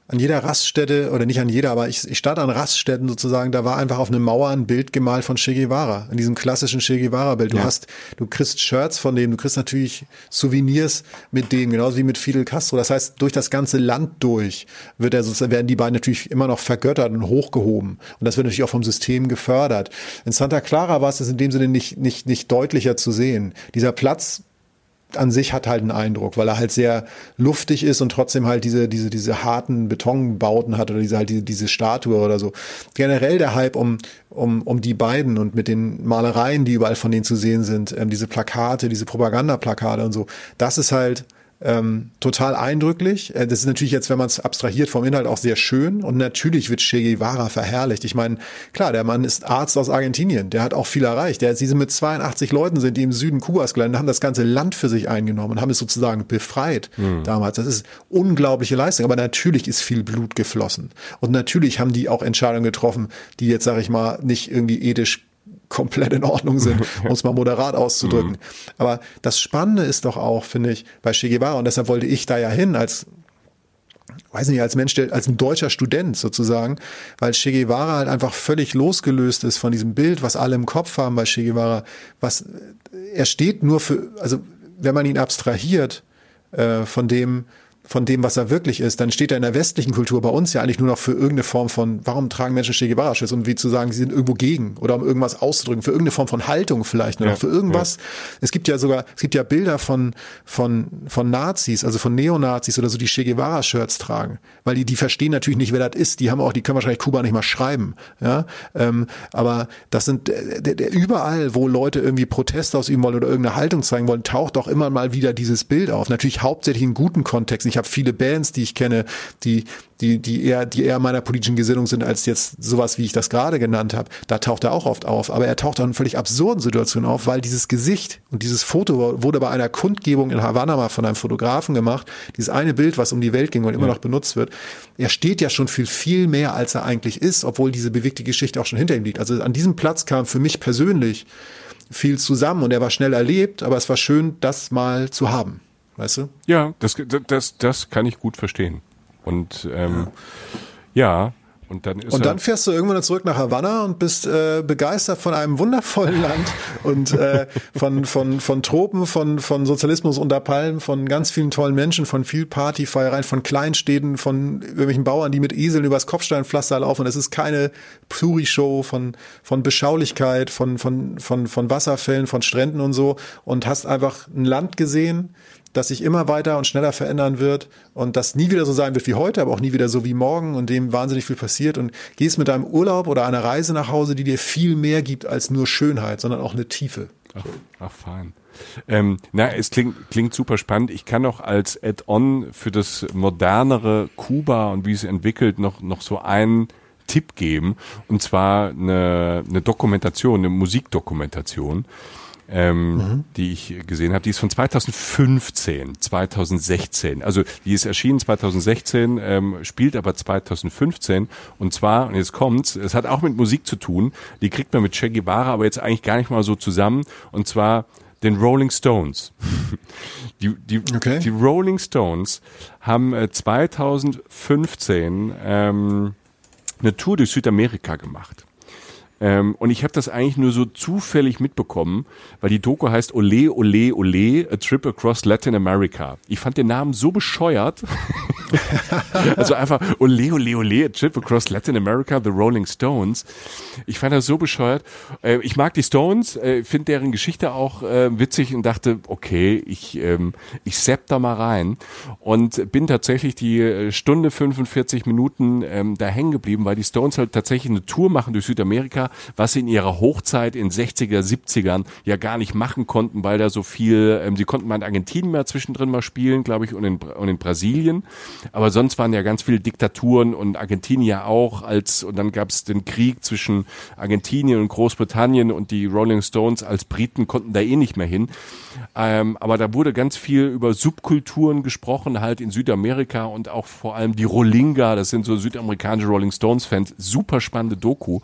an jeder Raststätte, oder nicht an jeder, aber ich, ich starte an Raststätten sozusagen, da war einfach auf eine Mauer ein Bild gemalt von Che Guevara, in diesem klassischen Che Guevara-Bild. Du ja. hast, du kriegst Shirts von dem, du kriegst natürlich Souvenirs mit dem, genauso wie mit Fidel Castro. Das heißt, durch das ganze Land durch wird er sozusagen, werden die beiden natürlich immer noch vergöttert und hochgehoben. Und das wird natürlich auch vom System gefördert. In Santa Clara war es in dem Sinne nicht, nicht, nicht deutlicher zu sehen. Dieser Platz an sich hat halt einen Eindruck, weil er halt sehr luftig ist und trotzdem halt diese, diese, diese harten Betonbauten hat oder diese halt diese, diese Statue oder so. Generell der Hype um, um, um die beiden und mit den Malereien, die überall von denen zu sehen sind, ähm, diese Plakate, diese Propagandaplakate und so, das ist halt ähm, total eindrücklich. Äh, das ist natürlich jetzt, wenn man es abstrahiert vom Inhalt, auch sehr schön. Und natürlich wird Che Guevara verherrlicht. Ich meine, klar, der Mann ist Arzt aus Argentinien. Der hat auch viel erreicht. Der, sie sind mit 82 Leuten sind, die im Süden Kubas gelandet, haben das ganze Land für sich eingenommen und haben es sozusagen befreit mhm. damals. Das ist unglaubliche Leistung. Aber natürlich ist viel Blut geflossen. Und natürlich haben die auch Entscheidungen getroffen, die jetzt, sage ich mal, nicht irgendwie ethisch komplett in Ordnung sind, [laughs] um es mal moderat auszudrücken. Mhm. Aber das Spannende ist doch auch, finde ich, bei Che Guevara, und deshalb wollte ich da ja hin, als weiß nicht, als Mensch, als ein deutscher Student sozusagen, weil Che Guevara halt einfach völlig losgelöst ist von diesem Bild, was alle im Kopf haben bei Che Guevara. Was, er steht nur für, also wenn man ihn abstrahiert äh, von dem, von dem, was er wirklich ist, dann steht er in der westlichen Kultur bei uns ja eigentlich nur noch für irgendeine Form von, warum tragen Menschen Che Guevara-Schutz, um wie zu sagen, sie sind irgendwo gegen oder um irgendwas auszudrücken, für irgendeine Form von Haltung vielleicht nur ja, für irgendwas. Ja. Es gibt ja sogar, es gibt ja Bilder von, von, von Nazis, also von Neonazis oder so, die Che Guevara-Shirts tragen, weil die, die verstehen natürlich nicht, wer das ist, die haben auch, die können wahrscheinlich Kuba nicht mal schreiben, ja, ähm, aber das sind, der, der, überall, wo Leute irgendwie Proteste ausüben wollen oder irgendeine Haltung zeigen wollen, taucht auch immer mal wieder dieses Bild auf, natürlich hauptsächlich in guten Kontext, ich habe viele Bands, die ich kenne, die, die, die eher, die eher meiner politischen Gesinnung sind als jetzt sowas, wie ich das gerade genannt habe. Da taucht er auch oft auf. Aber er taucht auch in völlig absurden Situationen auf, weil dieses Gesicht und dieses Foto wurde bei einer Kundgebung in Havanna mal von einem Fotografen gemacht. Dieses eine Bild, was um die Welt ging und immer ja. noch benutzt wird. Er steht ja schon viel, viel mehr, als er eigentlich ist, obwohl diese bewegte Geschichte auch schon hinter ihm liegt. Also an diesem Platz kam für mich persönlich viel zusammen und er war schnell erlebt, aber es war schön, das mal zu haben. Weißt du? Ja, das, das, das kann ich gut verstehen. Und ähm, ja. ja. Und dann, ist und dann fährst du irgendwann zurück nach Havanna und bist äh, begeistert von einem wundervollen [laughs] Land und äh, von, von, von Tropen, von, von Sozialismus unter Palmen, von ganz vielen tollen Menschen, von viel Partyfeiereien, von Kleinstädten, von irgendwelchen Bauern, die mit Eseln übers Kopfsteinpflaster laufen. Es ist keine Puri-Show von, von Beschaulichkeit, von, von, von, von Wasserfällen, von Stränden und so und hast einfach ein Land gesehen, das sich immer weiter und schneller verändern wird und das nie wieder so sein wird wie heute, aber auch nie wieder so wie morgen und dem wahnsinnig viel passiert und gehst mit deinem Urlaub oder einer Reise nach Hause, die dir viel mehr gibt als nur Schönheit, sondern auch eine Tiefe. Ach, ach fein. Ähm, na, es klingt, klingt super spannend. Ich kann noch als Add-on für das modernere Kuba und wie es entwickelt noch, noch so einen Tipp geben. Und zwar eine, eine Dokumentation, eine Musikdokumentation ähm, mhm. die ich gesehen habe. Die ist von 2015, 2016. Also die ist erschienen 2016, ähm, spielt aber 2015. Und zwar, und jetzt kommt's, es hat auch mit Musik zu tun. Die kriegt man mit Che Guevara aber jetzt eigentlich gar nicht mal so zusammen. Und zwar den Rolling Stones. [laughs] die, die, okay. die Rolling Stones haben äh, 2015 ähm, eine Tour durch Südamerika gemacht Ähm, und ich habe das eigentlich nur so zufällig mitbekommen, weil die Doku heißt Ole, Ole, Ole, A Trip Across Latin America. Ich fand den Namen so bescheuert. [laughs] also einfach Ole, Ole, Ole, A Trip Across Latin America, The Rolling Stones. Ich fand das so bescheuert. Äh, ich mag die Stones, äh, finde deren Geschichte auch äh, witzig und dachte, okay, ich, ähm, ich sepp da mal rein und bin tatsächlich die äh, Stunde 45 Minuten ähm, da hängen geblieben, weil die Stones halt tatsächlich eine Tour machen durch Südamerika, was sie in ihrer Hochzeit in 60er, 70ern ja gar nicht machen konnten, weil da so viel, ähm, sie konnten mal in Argentinien mal zwischendrin mal spielen, glaube ich, und in, und in Brasilien. Aber sonst waren ja ganz viele Diktaturen und Argentinien ja auch als, und dann gab es den Krieg zwischen Argentinien und Großbritannien und die Rolling Stones als Briten konnten da eh nicht mehr hin. Ähm, aber da wurde ganz viel über Subkulturen gesprochen, halt in Südamerika und auch vor allem die Rolinga, das sind so südamerikanische Rolling Stones Fans, super spannende Doku.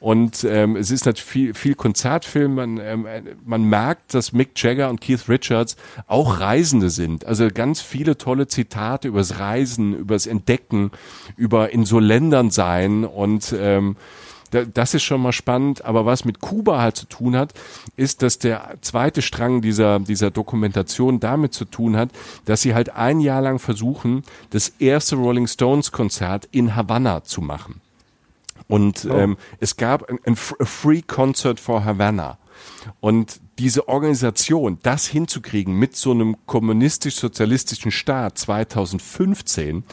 Und ähm, es ist natürlich viel, viel Konzertfilm, man, ähm, man merkt, dass Mick Jagger und Keith Richards auch Reisende sind. Also ganz viele tolle Zitate übers Reisen, übers Entdecken, über in so Ländern sein und ähm, das ist schon mal spannend. Aber was mit Kuba halt zu tun hat, ist, dass der zweite Strang dieser, dieser Dokumentation damit zu tun hat, dass sie halt ein Jahr lang versuchen, das erste Rolling Stones Konzert in Havanna zu machen. Und oh. ähm, es gab ein, ein Free Concert for Havana. Und diese Organisation, das hinzukriegen mit so einem kommunistisch-sozialistischen Staat 2015,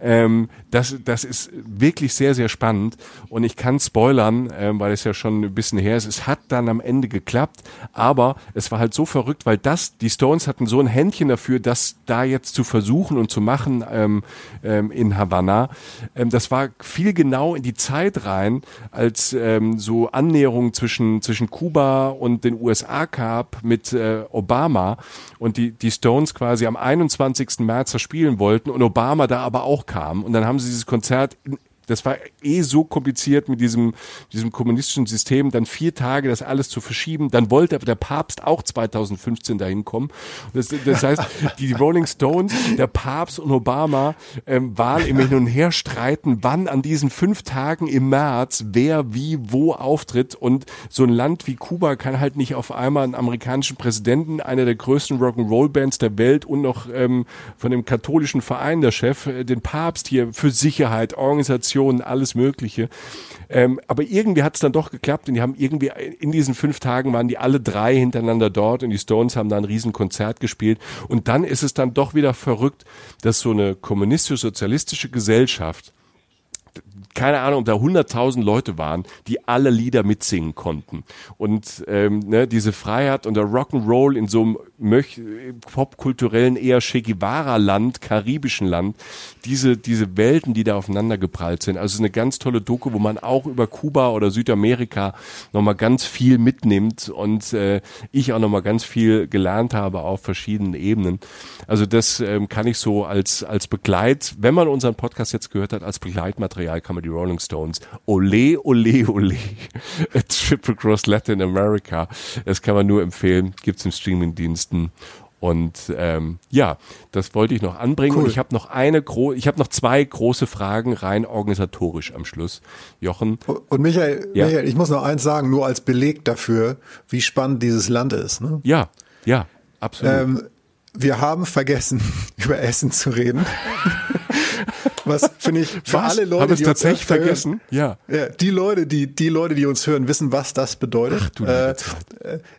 ähm, das, das ist wirklich sehr, sehr spannend. Und ich kann spoilern, ähm, weil es ja schon ein bisschen her ist. Es hat dann am Ende geklappt, aber es war halt so verrückt, weil das, die Stones hatten so ein Händchen dafür, das da jetzt zu versuchen und zu machen ähm, ähm, in Havanna. Ähm, das war viel genau in die Zeit rein, als ähm, so Annäherung zwischen, zwischen Kuba und den USA gab mit äh, Obama und die, die Stones quasi am 21. März spielen wollten und Obama da aber auch kam. Und dann haben sie dieses Konzert in, das war eh so kompliziert mit diesem, diesem kommunistischen System, dann vier Tage das alles zu verschieben. Dann wollte aber der Papst auch 2015 dahin kommen. Das, das heißt, die Rolling Stones, der Papst und Obama ähm, waren im Hin und Her streiten, wann an diesen fünf Tagen im März wer wie wo auftritt. Und so ein Land wie Kuba kann halt nicht auf einmal einen amerikanischen Präsidenten, einer der größten Rock'n'Roll-Bands der Welt und noch ähm, von dem katholischen Verein der Chef, äh, den Papst hier für Sicherheit, Organisation, Demonstrationen, alles Mögliche. Ähm, aber irgendwie hat es dann doch geklappt und die haben irgendwie in diesen fünf Tagen waren die alle drei hintereinander dort und die Stones haben da ein Riesenkonzert gespielt. Und dann ist es dann doch wieder verrückt, dass so eine kommunistisch-sozialistische Gesellschaft keine Ahnung, ob da 100.000 Leute waren, die alle Lieder mitsingen konnten. Und ähm, ne, diese Freiheit und der Rock'n'Roll in so einem popkulturellen, eher Che Guevara-Land, karibischen Land, diese, diese Welten, die da aufeinander geprallt sind. Also es ist eine ganz tolle Doku, wo man auch über Kuba oder Südamerika nochmal ganz viel mitnimmt und äh, ich auch nochmal ganz viel gelernt habe auf verschiedenen Ebenen. Also das ähm, kann ich so als, als Begleit, wenn man unseren Podcast jetzt gehört hat, als Begleitmaterial kann man die Rolling Stones. Ole, ole, ole. [laughs] A Trip Across Latin America. Das kann man nur empfehlen. Gibt's im Streamingdiensten. Und ähm, ja, das wollte ich noch anbringen. Cool. Und ich habe noch eine gro ich habe noch zwei große Fragen rein organisatorisch am Schluss. Jochen. Und Michael, ja? Michael, ich muss noch eins sagen, nur als Beleg dafür, wie spannend dieses Land ist. Ne? Ja, ja, absolut. Ähm, wir haben vergessen, [laughs] über Essen zu reden. [laughs] Was finde ich für was? alle Leute, Hab die tatsächlich uns vergessen? Hören, ja. ja. Die Leute, die die Leute, die uns hören, wissen, was das bedeutet. Ach, du äh, äh,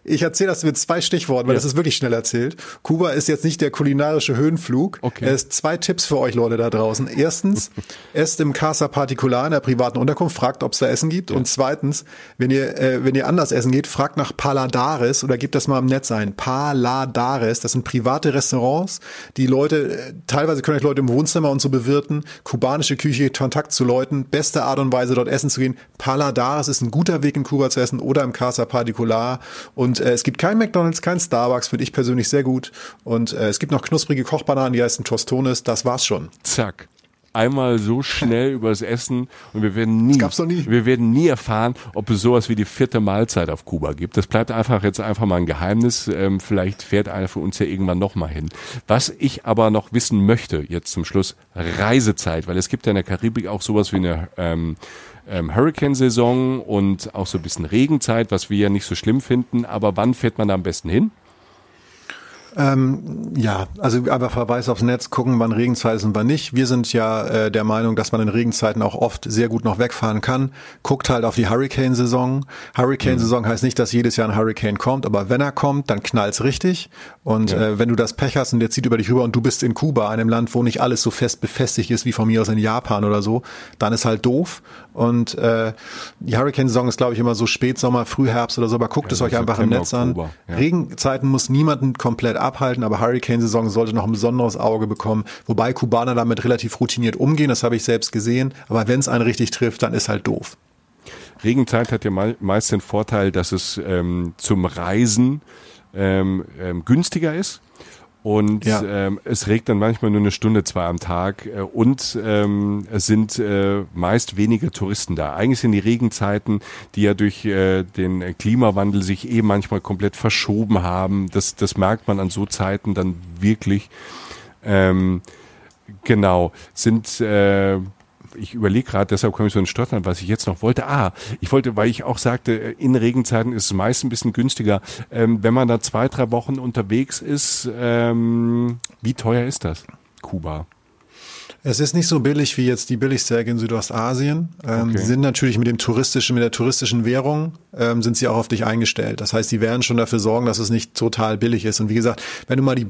ich erzähle das mit zwei Stichworten, weil ja. das ist wirklich schnell erzählt. Kuba ist jetzt nicht der kulinarische Höhenflug. Okay. Es zwei Tipps für euch Leute da draußen. Erstens, [laughs] esst im Casa Particular in der privaten Unterkunft, fragt, ob es da Essen gibt. Ja. Und zweitens, wenn ihr äh, wenn ihr anders essen geht, fragt nach Paladares oder gebt das mal im Netz ein. Paladares, das sind private Restaurants. Die Leute, äh, teilweise können euch Leute im Wohnzimmer und so bewirten kubanische Küche, Kontakt zu Leuten, beste Art und Weise dort essen zu gehen. Paladares ist ein guter Weg in Kuba zu essen oder im Casa Particular. Und äh, es gibt kein McDonalds, kein Starbucks, finde ich persönlich sehr gut. Und äh, es gibt noch knusprige Kochbananen, die heißen Tostones. Das war's schon. Zack. Einmal so schnell [laughs] übers Essen und wir werden nie, gab's noch nie. wir werden nie erfahren, ob es sowas wie die vierte Mahlzeit auf Kuba gibt. Das bleibt einfach jetzt einfach mal ein Geheimnis. Ähm, vielleicht fährt einer von uns ja irgendwann noch mal hin. Was ich aber noch wissen möchte, jetzt zum Schluss, Reisezeit, weil es gibt ja in der Karibik auch sowas wie eine ähm, ähm, Hurricane-Saison und auch so ein bisschen Regenzeit, was wir ja nicht so schlimm finden. Aber wann fährt man da am besten hin? Ähm, ja, also aber Verweis aufs Netz, gucken, wann Regenzeit ist und wann nicht. Wir sind ja äh, der Meinung, dass man in Regenzeiten auch oft sehr gut noch wegfahren kann. Guckt halt auf die Hurricane-Saison. Hurricane-Saison mhm. heißt nicht, dass jedes Jahr ein Hurricane kommt, aber wenn er kommt, dann knallt's richtig. Und ja. äh, wenn du das Pech hast und der zieht über dich rüber und du bist in Kuba, einem Land, wo nicht alles so fest befestigt ist wie von mir aus in Japan oder so, dann ist halt doof. Und äh, die Hurricane-Saison ist, glaube ich, immer so Spätsommer, Frühherbst oder so, aber guckt ja, es euch einfach im Netz Oktober, an. Ja. Regenzeiten muss niemanden komplett abhalten, aber Hurricane-Saison sollte noch ein besonderes Auge bekommen, wobei Kubaner damit relativ routiniert umgehen, das habe ich selbst gesehen, aber wenn es einen richtig trifft, dann ist halt doof. Regenzeit hat ja meist den Vorteil, dass es ähm, zum Reisen ähm, ähm, günstiger ist und ja. ähm, es regt dann manchmal nur eine Stunde, zwei am Tag äh, und ähm, es sind äh, meist weniger Touristen da. Eigentlich sind die Regenzeiten, die ja durch äh, den Klimawandel sich eh manchmal komplett verschoben haben. Das, das merkt man an so Zeiten dann wirklich. Ähm, genau, sind äh, ich überlege gerade, deshalb komme ich so in Stottern, was ich jetzt noch wollte. Ah, ich wollte, weil ich auch sagte, in Regenzeiten ist es meist ein bisschen günstiger. Ähm, wenn man da zwei, drei Wochen unterwegs ist, ähm, wie teuer ist das? Kuba. Es ist nicht so billig wie jetzt die billigste Ecke in Südostasien. Ähm, okay. Sie sind natürlich mit dem touristischen, mit der touristischen Währung ähm, sind sie auch auf dich eingestellt. Das heißt, die werden schon dafür sorgen, dass es nicht total billig ist. Und wie gesagt, wenn du mal die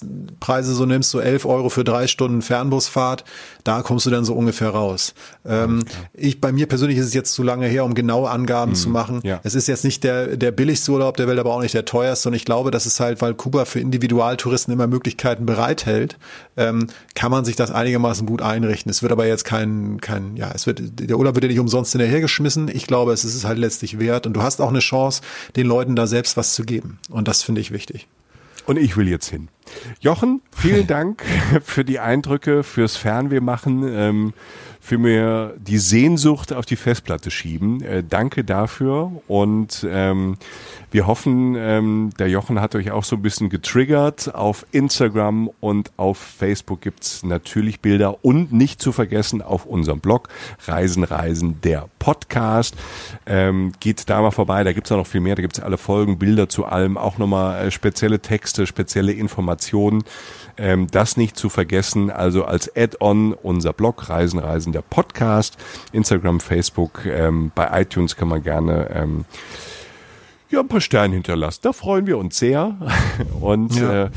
Buspreise so nimmst, so 11 Euro für drei Stunden Fernbusfahrt, da kommst du dann so ungefähr raus. Ähm, ich, bei mir persönlich ist es jetzt zu lange her, um genaue Angaben mhm. zu machen. Ja. Es ist jetzt nicht der, der billigste Urlaub der Welt, aber auch nicht der teuerste. Und ich glaube, das ist halt, weil Kuba für Individualtouristen immer Möglichkeiten bereithält, ähm, kann man sich das einigermaßen gut einrichten. Es wird aber jetzt kein, kein, ja, es wird, der Urlaub wird ja nicht umsonst hinterhergeschmissen. Ich glaube, es ist halt letztlich wert und du hast auch eine Chance, den Leuten da selbst was zu geben. Und das finde ich wichtig. Und ich will jetzt hin. Jochen, vielen Dank [laughs] für die Eindrücke, fürs Fernweh machen. Ähm, mir die Sehnsucht auf die Festplatte schieben. Äh, danke dafür und ähm, wir hoffen, ähm, der Jochen hat euch auch so ein bisschen getriggert. Auf Instagram und auf Facebook gibt's natürlich Bilder und nicht zu vergessen auf unserem Blog Reisen, Reisen, der Podcast. Ähm, geht da mal vorbei, da gibt's auch noch viel mehr, da gibt's alle Folgen, Bilder zu allem, auch nochmal äh, spezielle Texte, spezielle Informationen. Ähm, das nicht zu vergessen, also als Add-on unser Blog Reisen, Reisen der Podcast, Instagram, Facebook, ähm, bei iTunes kann man gerne ähm, ja, ein paar Sterne hinterlassen. Da freuen wir uns sehr. [laughs] Und ja. äh,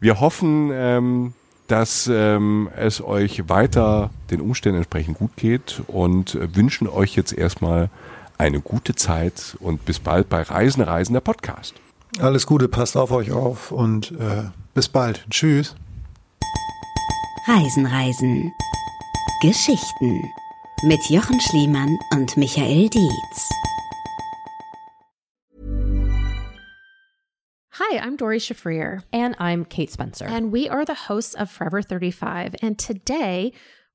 wir hoffen, ähm, dass ähm, es euch weiter den Umständen entsprechend gut geht und äh, wünschen euch jetzt erstmal eine gute Zeit und bis bald bei Reisen, Reisen der Podcast. Alles Gute, passt auf euch auf und äh, bis bald. Tschüss. Reisen, Reisen. Geschichten mit Jochen Schliemann und Michael Dietz. Hi, I'm Dori Shafrir. And I'm Kate Spencer. And we are the hosts of Forever 35. And today,